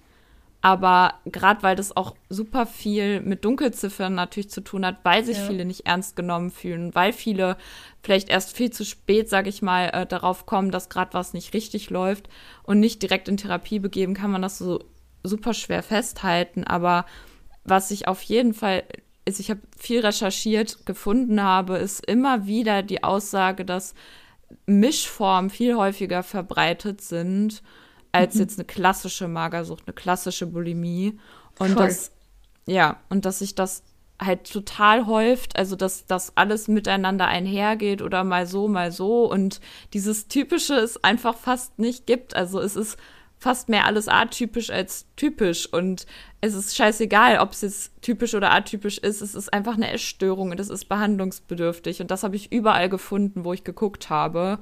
Aber gerade weil das auch super viel mit Dunkelziffern natürlich zu tun hat, weil sich ja. viele nicht ernst genommen fühlen, weil viele vielleicht erst viel zu spät, sage ich mal, äh, darauf kommen, dass gerade was nicht richtig läuft und nicht direkt in Therapie begeben, kann man das so super schwer festhalten. Aber was ich auf jeden Fall ist, ich habe viel recherchiert, gefunden habe, ist immer wieder die Aussage, dass Mischformen viel häufiger verbreitet sind als mhm. jetzt eine klassische Magersucht, eine klassische Bulimie. Und Voll. das, ja, und dass sich das halt total häuft, also dass das alles miteinander einhergeht oder mal so, mal so und dieses Typische es einfach fast nicht gibt. Also es ist fast mehr alles atypisch als typisch und es ist scheißegal, ob es jetzt typisch oder atypisch ist. Es ist einfach eine Essstörung und es ist behandlungsbedürftig und das habe ich überall gefunden, wo ich geguckt habe.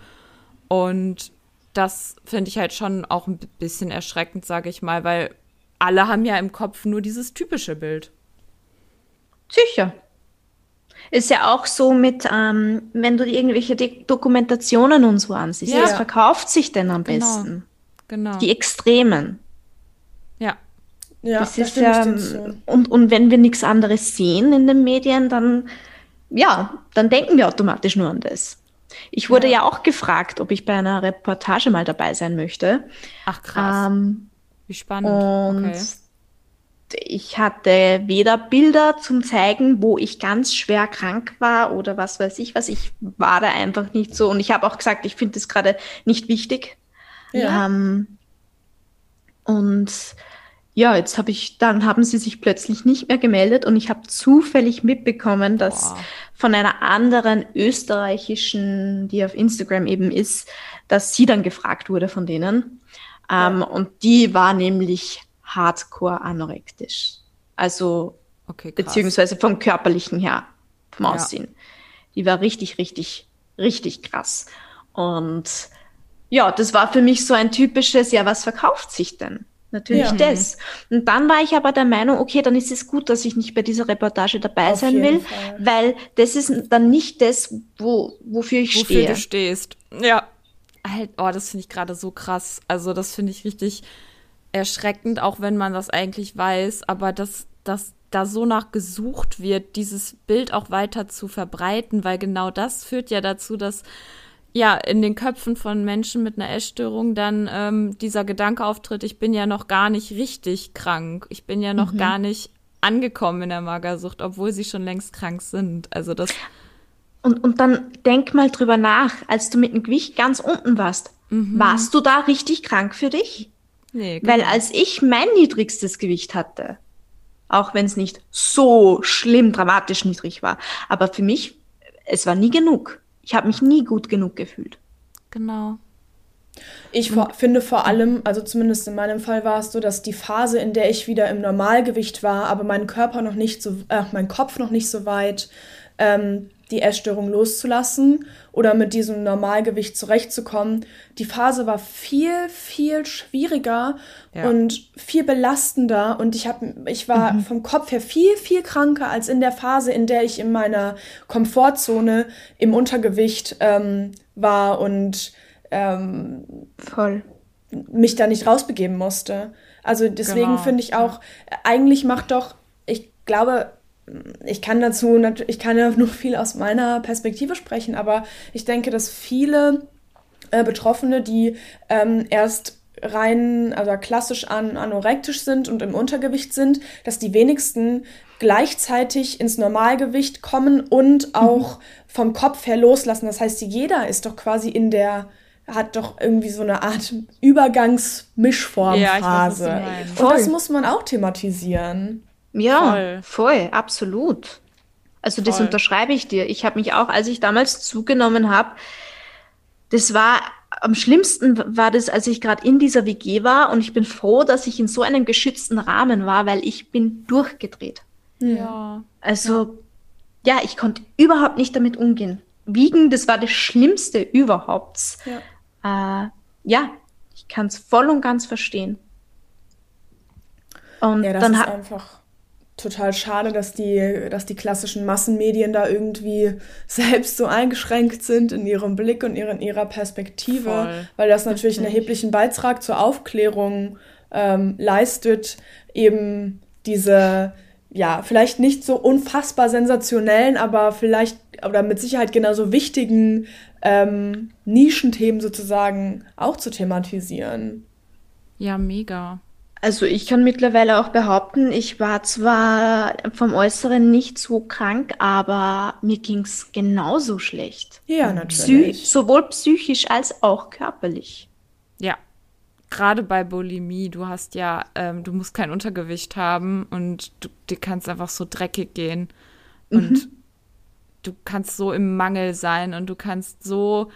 Und das finde ich halt schon auch ein bisschen erschreckend, sage ich mal, weil alle haben ja im Kopf nur dieses typische Bild. Sicher. Ist ja auch so mit, ähm, wenn du irgendwelche Dokumentationen und so ansiehst, ja. was verkauft sich denn am genau. besten? Genau. Die Extremen. Ja. Ja, das, ist ja, und, und wenn wir nichts anderes sehen in den Medien, dann, ja, dann denken wir automatisch nur an das. Ich wurde ja. ja. auch gefragt, ob ich bei einer Reportage mal dabei sein möchte. Ach krass. Ähm, Wie spannend. Und okay. ich hatte weder Bilder zum zeigen, wo ich ganz schwer krank war oder was weiß ich was. Ich war da einfach nicht so. Und ich habe auch gesagt, ich finde das gerade nicht wichtig. Ja. Ähm, und ja, jetzt habe ich, dann haben sie sich plötzlich nicht mehr gemeldet und ich habe zufällig mitbekommen, dass Boah. von einer anderen österreichischen, die auf Instagram eben ist, dass sie dann gefragt wurde von denen. Ja. Ähm, und die war nämlich hardcore anorektisch. Also, okay, beziehungsweise vom körperlichen her, vom Aussehen. Ja. Die war richtig, richtig, richtig krass. Und ja, das war für mich so ein typisches, ja, was verkauft sich denn? Natürlich ja. das. Und dann war ich aber der Meinung, okay, dann ist es gut, dass ich nicht bei dieser Reportage dabei Auf sein will, Fall. weil das ist dann nicht das, wo, wofür ich wofür stehe. Wofür du stehst. Ja. Halt, oh, das finde ich gerade so krass. Also, das finde ich richtig erschreckend, auch wenn man das eigentlich weiß, aber dass, dass da so nach gesucht wird, dieses Bild auch weiter zu verbreiten, weil genau das führt ja dazu, dass ja, in den Köpfen von Menschen mit einer Essstörung dann ähm, dieser Gedanke auftritt, ich bin ja noch gar nicht richtig krank. Ich bin ja noch mhm. gar nicht angekommen in der Magersucht, obwohl sie schon längst krank sind. Also das. Und, und dann denk mal drüber nach, als du mit dem Gewicht ganz unten warst. Mhm. Warst du da richtig krank für dich? Nee, genau. Weil als ich mein niedrigstes Gewicht hatte, auch wenn es nicht so schlimm dramatisch niedrig war, aber für mich, es war nie genug ich habe mich nie gut genug gefühlt. Genau. Ich vor, finde vor allem, also zumindest in meinem Fall war es so, dass die Phase, in der ich wieder im Normalgewicht war, aber mein Körper noch nicht so, äh, mein Kopf noch nicht so weit, ähm, die Essstörung loszulassen oder mit diesem Normalgewicht zurechtzukommen. Die Phase war viel, viel schwieriger ja. und viel belastender und ich, hab, ich war mhm. vom Kopf her viel, viel kranker als in der Phase, in der ich in meiner Komfortzone im Untergewicht ähm, war und ähm, Voll. mich da nicht rausbegeben musste. Also deswegen genau. finde ich auch, eigentlich macht doch, ich glaube, ich kann dazu natürlich, ich kann ja *laughs* nur viel aus meiner Perspektive sprechen, aber ich denke, dass viele äh, Betroffene, die ähm, erst rein, also klassisch an, anorektisch sind und im Untergewicht sind, dass die wenigsten gleichzeitig ins Normalgewicht kommen und auch mhm. vom Kopf her loslassen. Das heißt, jeder ist doch quasi in der hat doch irgendwie so eine Art Übergangsmischformphase. Ja, und das muss man auch thematisieren. Ja, voll, voll absolut. Also das unterschreibe ich dir. Ich habe mich auch, als ich damals zugenommen habe, das war am schlimmsten war das, als ich gerade in dieser WG war und ich bin froh, dass ich in so einem geschützten Rahmen war, weil ich bin durchgedreht. Ja. Also ja, ich konnte überhaupt nicht damit umgehen. Wiegen, das war das Schlimmste überhaupt. Ja, äh, ja ich kann es voll und ganz verstehen. Und ja, das dann ist einfach total schade, dass die, dass die klassischen Massenmedien da irgendwie *laughs* selbst so eingeschränkt sind in ihrem Blick und in ihrer Perspektive, Voll. weil das natürlich einen erheblichen Beitrag zur Aufklärung ähm, leistet, eben diese, ja, vielleicht nicht so unfassbar sensationellen, aber vielleicht oder mit Sicherheit genauso wichtigen ähm, Nischenthemen sozusagen auch zu thematisieren. Ja, mega. Also ich kann mittlerweile auch behaupten, ich war zwar vom Äußeren nicht so krank, aber mir ging es genauso schlecht. Ja, natürlich. Psy sowohl psychisch als auch körperlich. Ja, gerade bei Bulimie, du hast ja, ähm, du musst kein Untergewicht haben und du, dir kannst einfach so dreckig gehen und mhm. du kannst so im Mangel sein und du kannst so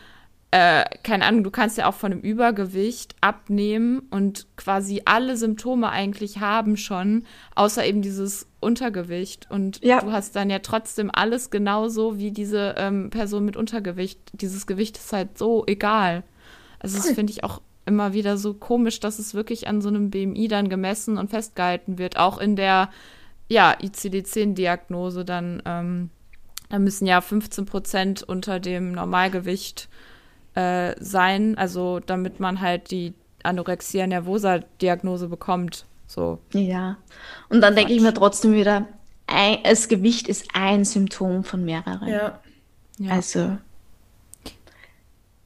äh, keine Ahnung, du kannst ja auch von einem Übergewicht abnehmen und quasi alle Symptome eigentlich haben schon, außer eben dieses Untergewicht. Und ja. du hast dann ja trotzdem alles genauso wie diese ähm, Person mit Untergewicht. Dieses Gewicht ist halt so egal. Also das finde ich auch immer wieder so komisch, dass es wirklich an so einem BMI dann gemessen und festgehalten wird. Auch in der ja, ICD-10-Diagnose dann, ähm, da müssen ja 15 Prozent unter dem Normalgewicht äh, sein, also damit man halt die Anorexia nervosa Diagnose bekommt. So. Ja. Und dann denke ich mir trotzdem wieder, ein, das Gewicht ist ein Symptom von mehreren. Ja. ja. Also.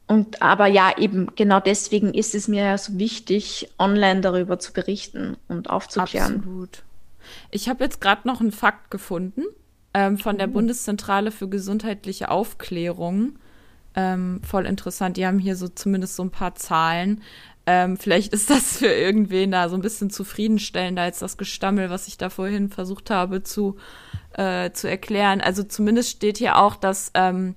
Und aber ja, eben genau deswegen ist es mir ja so wichtig, online darüber zu berichten und aufzuklären. Absolut. Ich habe jetzt gerade noch einen Fakt gefunden ähm, von der mhm. Bundeszentrale für gesundheitliche Aufklärung ähm, voll interessant. Die haben hier so zumindest so ein paar Zahlen. Ähm, vielleicht ist das für irgendwen da so ein bisschen zufriedenstellender als das Gestammel, was ich da vorhin versucht habe zu, äh, zu erklären. Also zumindest steht hier auch, dass ähm,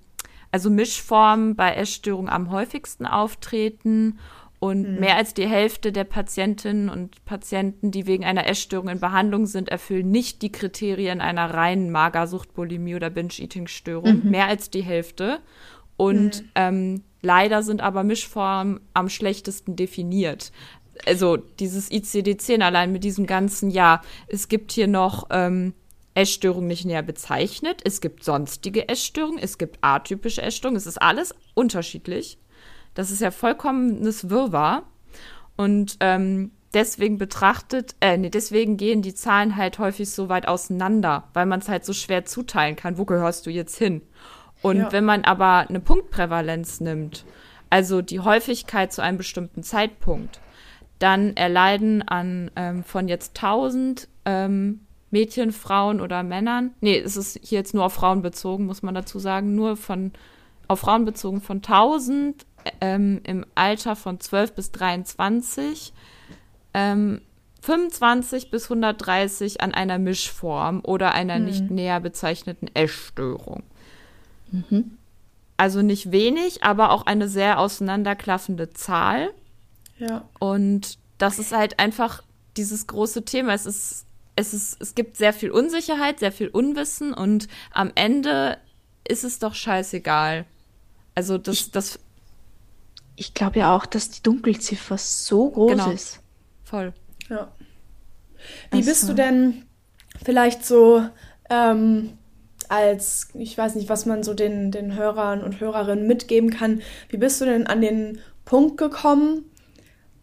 also Mischformen bei Essstörungen am häufigsten auftreten und mhm. mehr als die Hälfte der Patientinnen und Patienten, die wegen einer Essstörung in Behandlung sind, erfüllen nicht die Kriterien einer reinen Magersucht, Bulimie oder Binge-Eating-Störung. Mhm. Mehr als die Hälfte. Und mhm. ähm, leider sind aber Mischformen am schlechtesten definiert. Also dieses ICD-10 allein mit diesem ganzen, ja, es gibt hier noch ähm, Essstörungen nicht näher bezeichnet, es gibt sonstige Essstörungen, es gibt atypische Essstörungen, es ist alles unterschiedlich. Das ist ja vollkommenes Wirrwarr. Und ähm, deswegen betrachtet, äh, nee, deswegen gehen die Zahlen halt häufig so weit auseinander, weil man es halt so schwer zuteilen kann. Wo gehörst du jetzt hin? Und ja. wenn man aber eine Punktprävalenz nimmt, also die Häufigkeit zu einem bestimmten Zeitpunkt, dann erleiden an ähm, von jetzt 1000 ähm, Mädchen, Frauen oder Männern, nee, es ist hier jetzt nur auf Frauen bezogen, muss man dazu sagen, nur von auf Frauen bezogen von 1000 ähm, im Alter von 12 bis 23, ähm, 25 bis 130 an einer Mischform oder einer mhm. nicht näher bezeichneten Essstörung. Mhm. Also nicht wenig, aber auch eine sehr auseinanderklaffende Zahl. Ja. Und das ist halt einfach dieses große Thema. Es ist, es ist, es gibt sehr viel Unsicherheit, sehr viel Unwissen und am Ende ist es doch scheißegal. Also das, ich, das. Ich glaube ja auch, dass die Dunkelziffer so groß genau. ist. Voll. Ja. Wie also. bist du denn vielleicht so ähm, als, ich weiß nicht, was man so den, den Hörern und Hörerinnen mitgeben kann, wie bist du denn an den Punkt gekommen,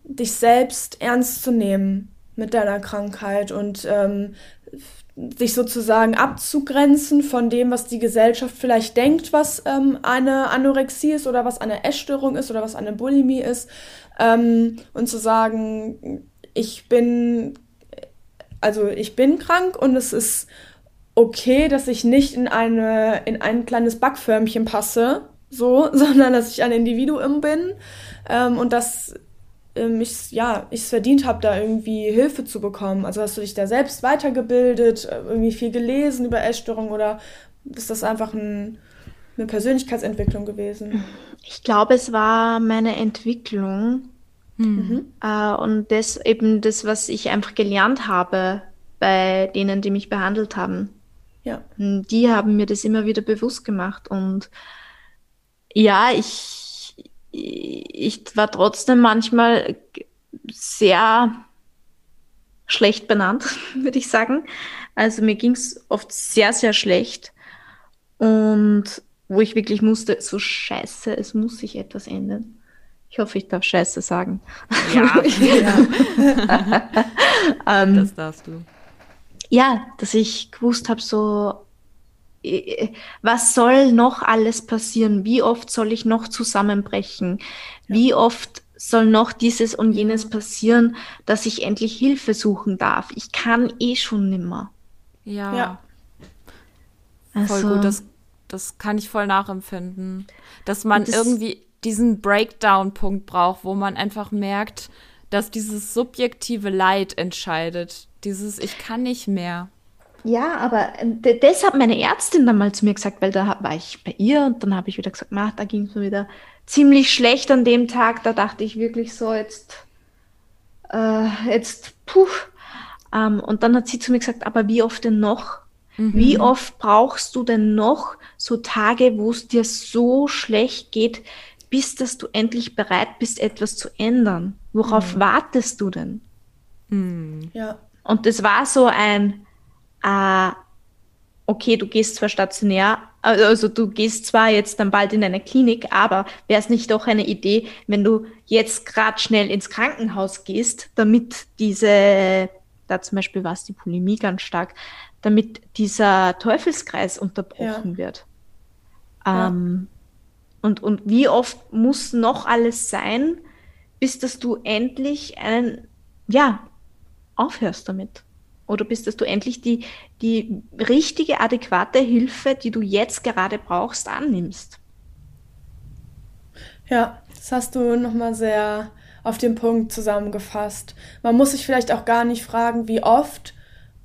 dich selbst ernst zu nehmen mit deiner Krankheit und ähm, sich sozusagen abzugrenzen von dem, was die Gesellschaft vielleicht denkt, was ähm, eine Anorexie ist oder was eine Essstörung ist oder was eine Bulimie ist ähm, und zu sagen, ich bin, also ich bin krank und es ist okay, dass ich nicht in eine in ein kleines Backförmchen passe, so, *laughs* sondern dass ich ein Individuum bin ähm, und dass ähm, ich ja ich es verdient habe, da irgendwie Hilfe zu bekommen. Also hast du dich da selbst weitergebildet, äh, irgendwie viel gelesen über Essstörungen oder ist das einfach ein, eine Persönlichkeitsentwicklung gewesen? Ich glaube, es war meine Entwicklung. Mhm. Äh, und das eben das, was ich einfach gelernt habe bei denen, die mich behandelt haben. Ja. Die haben mir das immer wieder bewusst gemacht. Und ja, ich, ich war trotzdem manchmal sehr schlecht benannt, *laughs* würde ich sagen. Also mir ging es oft sehr, sehr schlecht. Und wo ich wirklich musste, so scheiße, es muss sich etwas ändern. Ich hoffe, ich darf Scheiße sagen. Ja, *laughs* ja. *laughs* ähm, das darfst du ja, dass ich gewusst habe, so, was soll noch alles passieren? Wie oft soll ich noch zusammenbrechen? Wie oft soll noch dieses und jenes passieren, dass ich endlich Hilfe suchen darf? Ich kann eh schon nimmer. Ja. ja. Voll also, gut, das, das kann ich voll nachempfinden. Dass man das, irgendwie diesen Breakdown-Punkt braucht, wo man einfach merkt, dass dieses subjektive Leid entscheidet. Dieses Ich kann nicht mehr. Ja, aber äh, das hat meine Ärztin dann mal zu mir gesagt, weil da war ich bei ihr und dann habe ich wieder gesagt, da ging es mir wieder ziemlich schlecht an dem Tag. Da dachte ich wirklich so, jetzt, äh, jetzt, puh. Ähm, und dann hat sie zu mir gesagt, aber wie oft denn noch? Mhm. Wie oft brauchst du denn noch so Tage, wo es dir so schlecht geht, bis dass du endlich bereit bist, etwas zu ändern? Worauf mhm. wartest du denn? Mhm. Ja. Und das war so ein, äh, okay, du gehst zwar stationär, also du gehst zwar jetzt dann bald in eine Klinik, aber wäre es nicht doch eine Idee, wenn du jetzt gerade schnell ins Krankenhaus gehst, damit diese, da zum Beispiel war es die Polemie ganz stark, damit dieser Teufelskreis unterbrochen ja. wird. Ähm, ja. und, und wie oft muss noch alles sein, bis dass du endlich einen, ja, aufhörst damit. Oder bis dass du endlich die, die richtige, adäquate Hilfe, die du jetzt gerade brauchst, annimmst. Ja, das hast du nochmal sehr auf den Punkt zusammengefasst. Man muss sich vielleicht auch gar nicht fragen, wie oft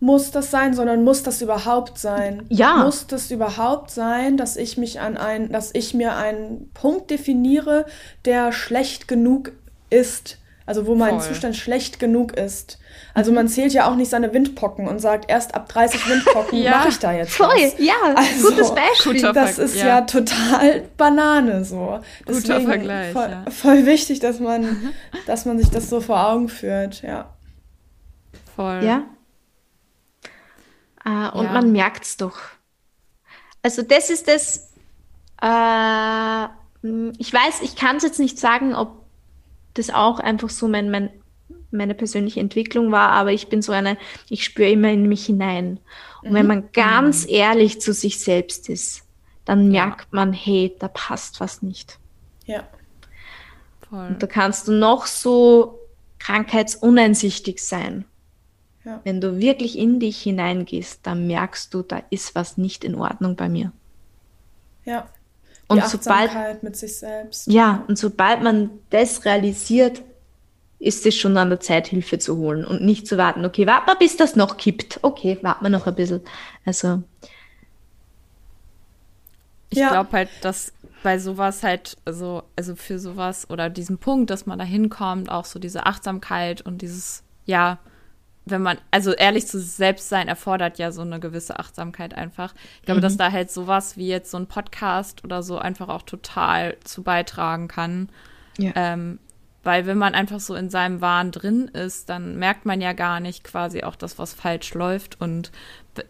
muss das sein, sondern muss das überhaupt sein? Ja. Muss das überhaupt sein, dass ich mich an ein, dass ich mir einen Punkt definiere, der schlecht genug ist, also wo mein Voll. Zustand schlecht genug ist. Also man zählt ja auch nicht seine Windpocken und sagt, erst ab 30 Windpocken *laughs* ja. mache ich da jetzt Voll, was. ja, also, gutes Beispiel. das ist ja. ja. total Banane so. Deswegen Guter Vergleich, voll, ja. voll wichtig, dass man, *laughs* dass man sich das so vor Augen führt, ja. Voll. Ja. Äh, und man merkt es doch. Also das ist das, äh, ich weiß, ich kann es jetzt nicht sagen, ob das auch einfach so mein, mein, meine persönliche Entwicklung war, aber ich bin so eine, ich spüre immer in mich hinein. Und mhm. wenn man ganz mhm. ehrlich zu sich selbst ist, dann merkt man, hey, da passt was nicht. Ja. Voll. Und da kannst du noch so krankheitsuneinsichtig sein. Ja. Wenn du wirklich in dich hineingehst, dann merkst du, da ist was nicht in Ordnung bei mir. Ja, und die Achtsamkeit sobald, mit sich selbst. Ja, und sobald man das realisiert, ist es schon an der Zeit, Hilfe zu holen und nicht zu warten, okay, warte mal, bis das noch kippt. Okay, warten wir noch ein bisschen. Also. Ich ja. glaube halt, dass bei sowas halt, also, also für sowas oder diesen Punkt, dass man da hinkommt, auch so diese Achtsamkeit und dieses, ja, wenn man, also ehrlich zu selbst sein, erfordert ja so eine gewisse Achtsamkeit einfach. Ich glaube, mhm. dass da halt sowas wie jetzt so ein Podcast oder so einfach auch total zu beitragen kann. Ja. Ähm, weil wenn man einfach so in seinem Wahn drin ist, dann merkt man ja gar nicht quasi auch das, was falsch läuft. Und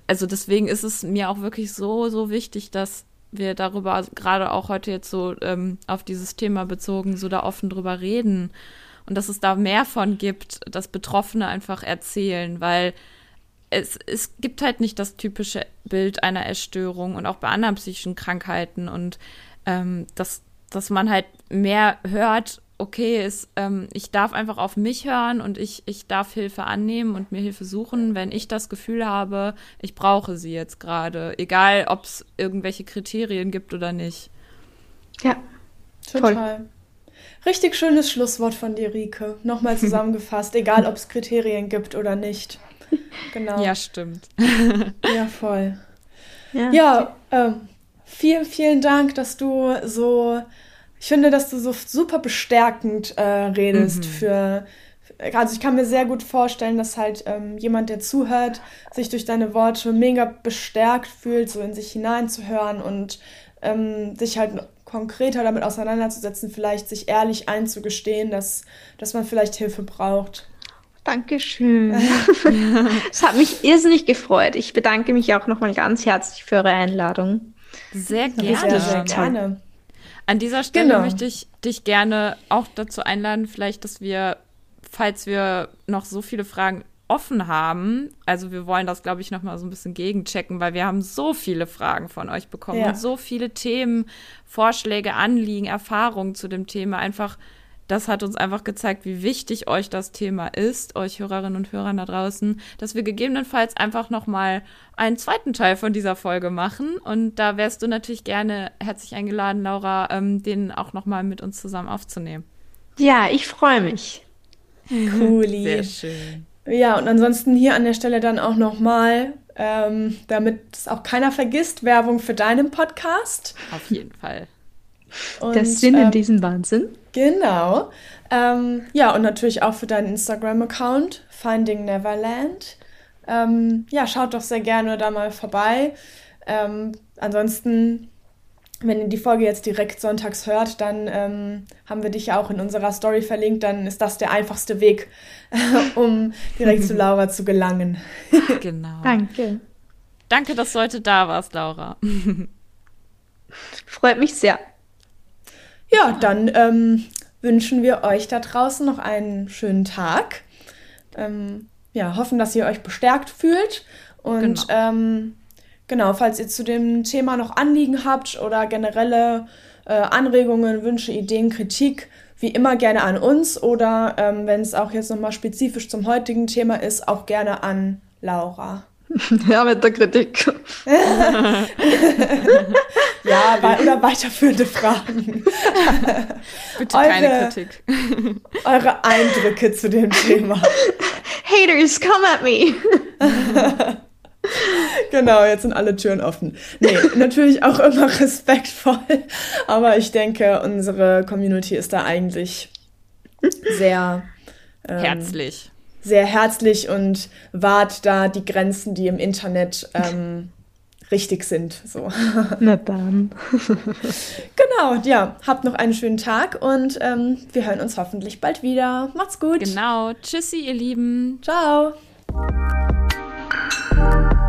also deswegen ist es mir auch wirklich so, so wichtig, dass wir darüber gerade auch heute jetzt so ähm, auf dieses Thema bezogen, so da offen drüber reden und dass es da mehr von gibt, dass Betroffene einfach erzählen, weil es, es gibt halt nicht das typische Bild einer Essstörung und auch bei anderen psychischen Krankheiten und ähm, dass, dass man halt mehr hört, okay, ist, ähm, ich darf einfach auf mich hören und ich, ich darf Hilfe annehmen und mir Hilfe suchen, wenn ich das Gefühl habe, ich brauche sie jetzt gerade, egal ob es irgendwelche Kriterien gibt oder nicht. Ja, total. Voll. Richtig schönes Schlusswort von dir, Rike. Nochmal *laughs* zusammengefasst, egal ob es Kriterien gibt oder nicht. Genau. Ja, stimmt. *laughs* ja, voll. Ja, ja äh, vielen, vielen Dank, dass du so, ich finde, dass du so super bestärkend äh, redest mhm. für, also ich kann mir sehr gut vorstellen, dass halt ähm, jemand, der zuhört, sich durch deine Worte mega bestärkt fühlt, so in sich hineinzuhören und ähm, sich halt konkreter damit auseinanderzusetzen, vielleicht sich ehrlich einzugestehen, dass, dass man vielleicht Hilfe braucht. Dankeschön. *laughs* Es hat mich irrsinnig gefreut. Ich bedanke mich auch nochmal ganz herzlich für eure Einladung. Sehr gerne. Sehr, sehr gerne. An dieser Stelle genau. möchte ich dich gerne auch dazu einladen, vielleicht, dass wir, falls wir noch so viele Fragen offen haben. Also wir wollen das, glaube ich, noch mal so ein bisschen gegenchecken, weil wir haben so viele Fragen von euch bekommen ja. und so viele Themen, Vorschläge, Anliegen, Erfahrungen zu dem Thema. Einfach, das hat uns einfach gezeigt, wie wichtig euch das Thema ist, euch Hörerinnen und Hörern da draußen, dass wir gegebenenfalls einfach noch mal einen zweiten Teil von dieser Folge machen. Und da wärst du natürlich gerne herzlich eingeladen, Laura, ähm, den auch noch mal mit uns zusammen aufzunehmen. Ja, ich freue mich. Cooli. Sehr schön. Ja, und ansonsten hier an der Stelle dann auch nochmal, ähm, damit es auch keiner vergisst, Werbung für deinen Podcast. Auf jeden Fall. Und, Der Sinn ähm, in diesem Wahnsinn. Genau. Ähm, ja, und natürlich auch für deinen Instagram-Account, Finding Neverland. Ähm, ja, schaut doch sehr gerne da mal vorbei. Ähm, ansonsten wenn ihr die Folge jetzt direkt sonntags hört, dann ähm, haben wir dich ja auch in unserer Story verlinkt. Dann ist das der einfachste Weg, *laughs* um direkt zu *laughs* Laura zu gelangen. *laughs* genau. Danke. Danke, dass du heute da warst, Laura. Freut mich sehr. Ja, dann ähm, wünschen wir euch da draußen noch einen schönen Tag. Ähm, ja, hoffen, dass ihr euch bestärkt fühlt und genau. Genau, falls ihr zu dem Thema noch Anliegen habt oder generelle äh, Anregungen, Wünsche, Ideen, Kritik, wie immer gerne an uns oder ähm, wenn es auch jetzt nochmal spezifisch zum heutigen Thema ist, auch gerne an Laura. *laughs* Ja, mit der Kritik. *laughs* ja, oder weiterführende Fragen. *laughs* Bitte eure, keine Kritik. Eure Eindrücke zu dem Thema. Haters, come at me. *laughs* genau, jetzt sind alle Türen offen. Nee, natürlich auch immer *laughs* respektvoll, aber ich denke, unsere Community ist da eigentlich sehr ähm, herzlich. Sehr herzlich und wahrt da die Grenzen, die im Internet ähm, richtig sind. So. *laughs* Na dann. genau, ja. Habt noch einen schönen Tag und ähm, wir hören uns hoffentlich bald wieder. Macht's gut. Genau. Tschüssi, ihr Lieben. Ciao. Thank you.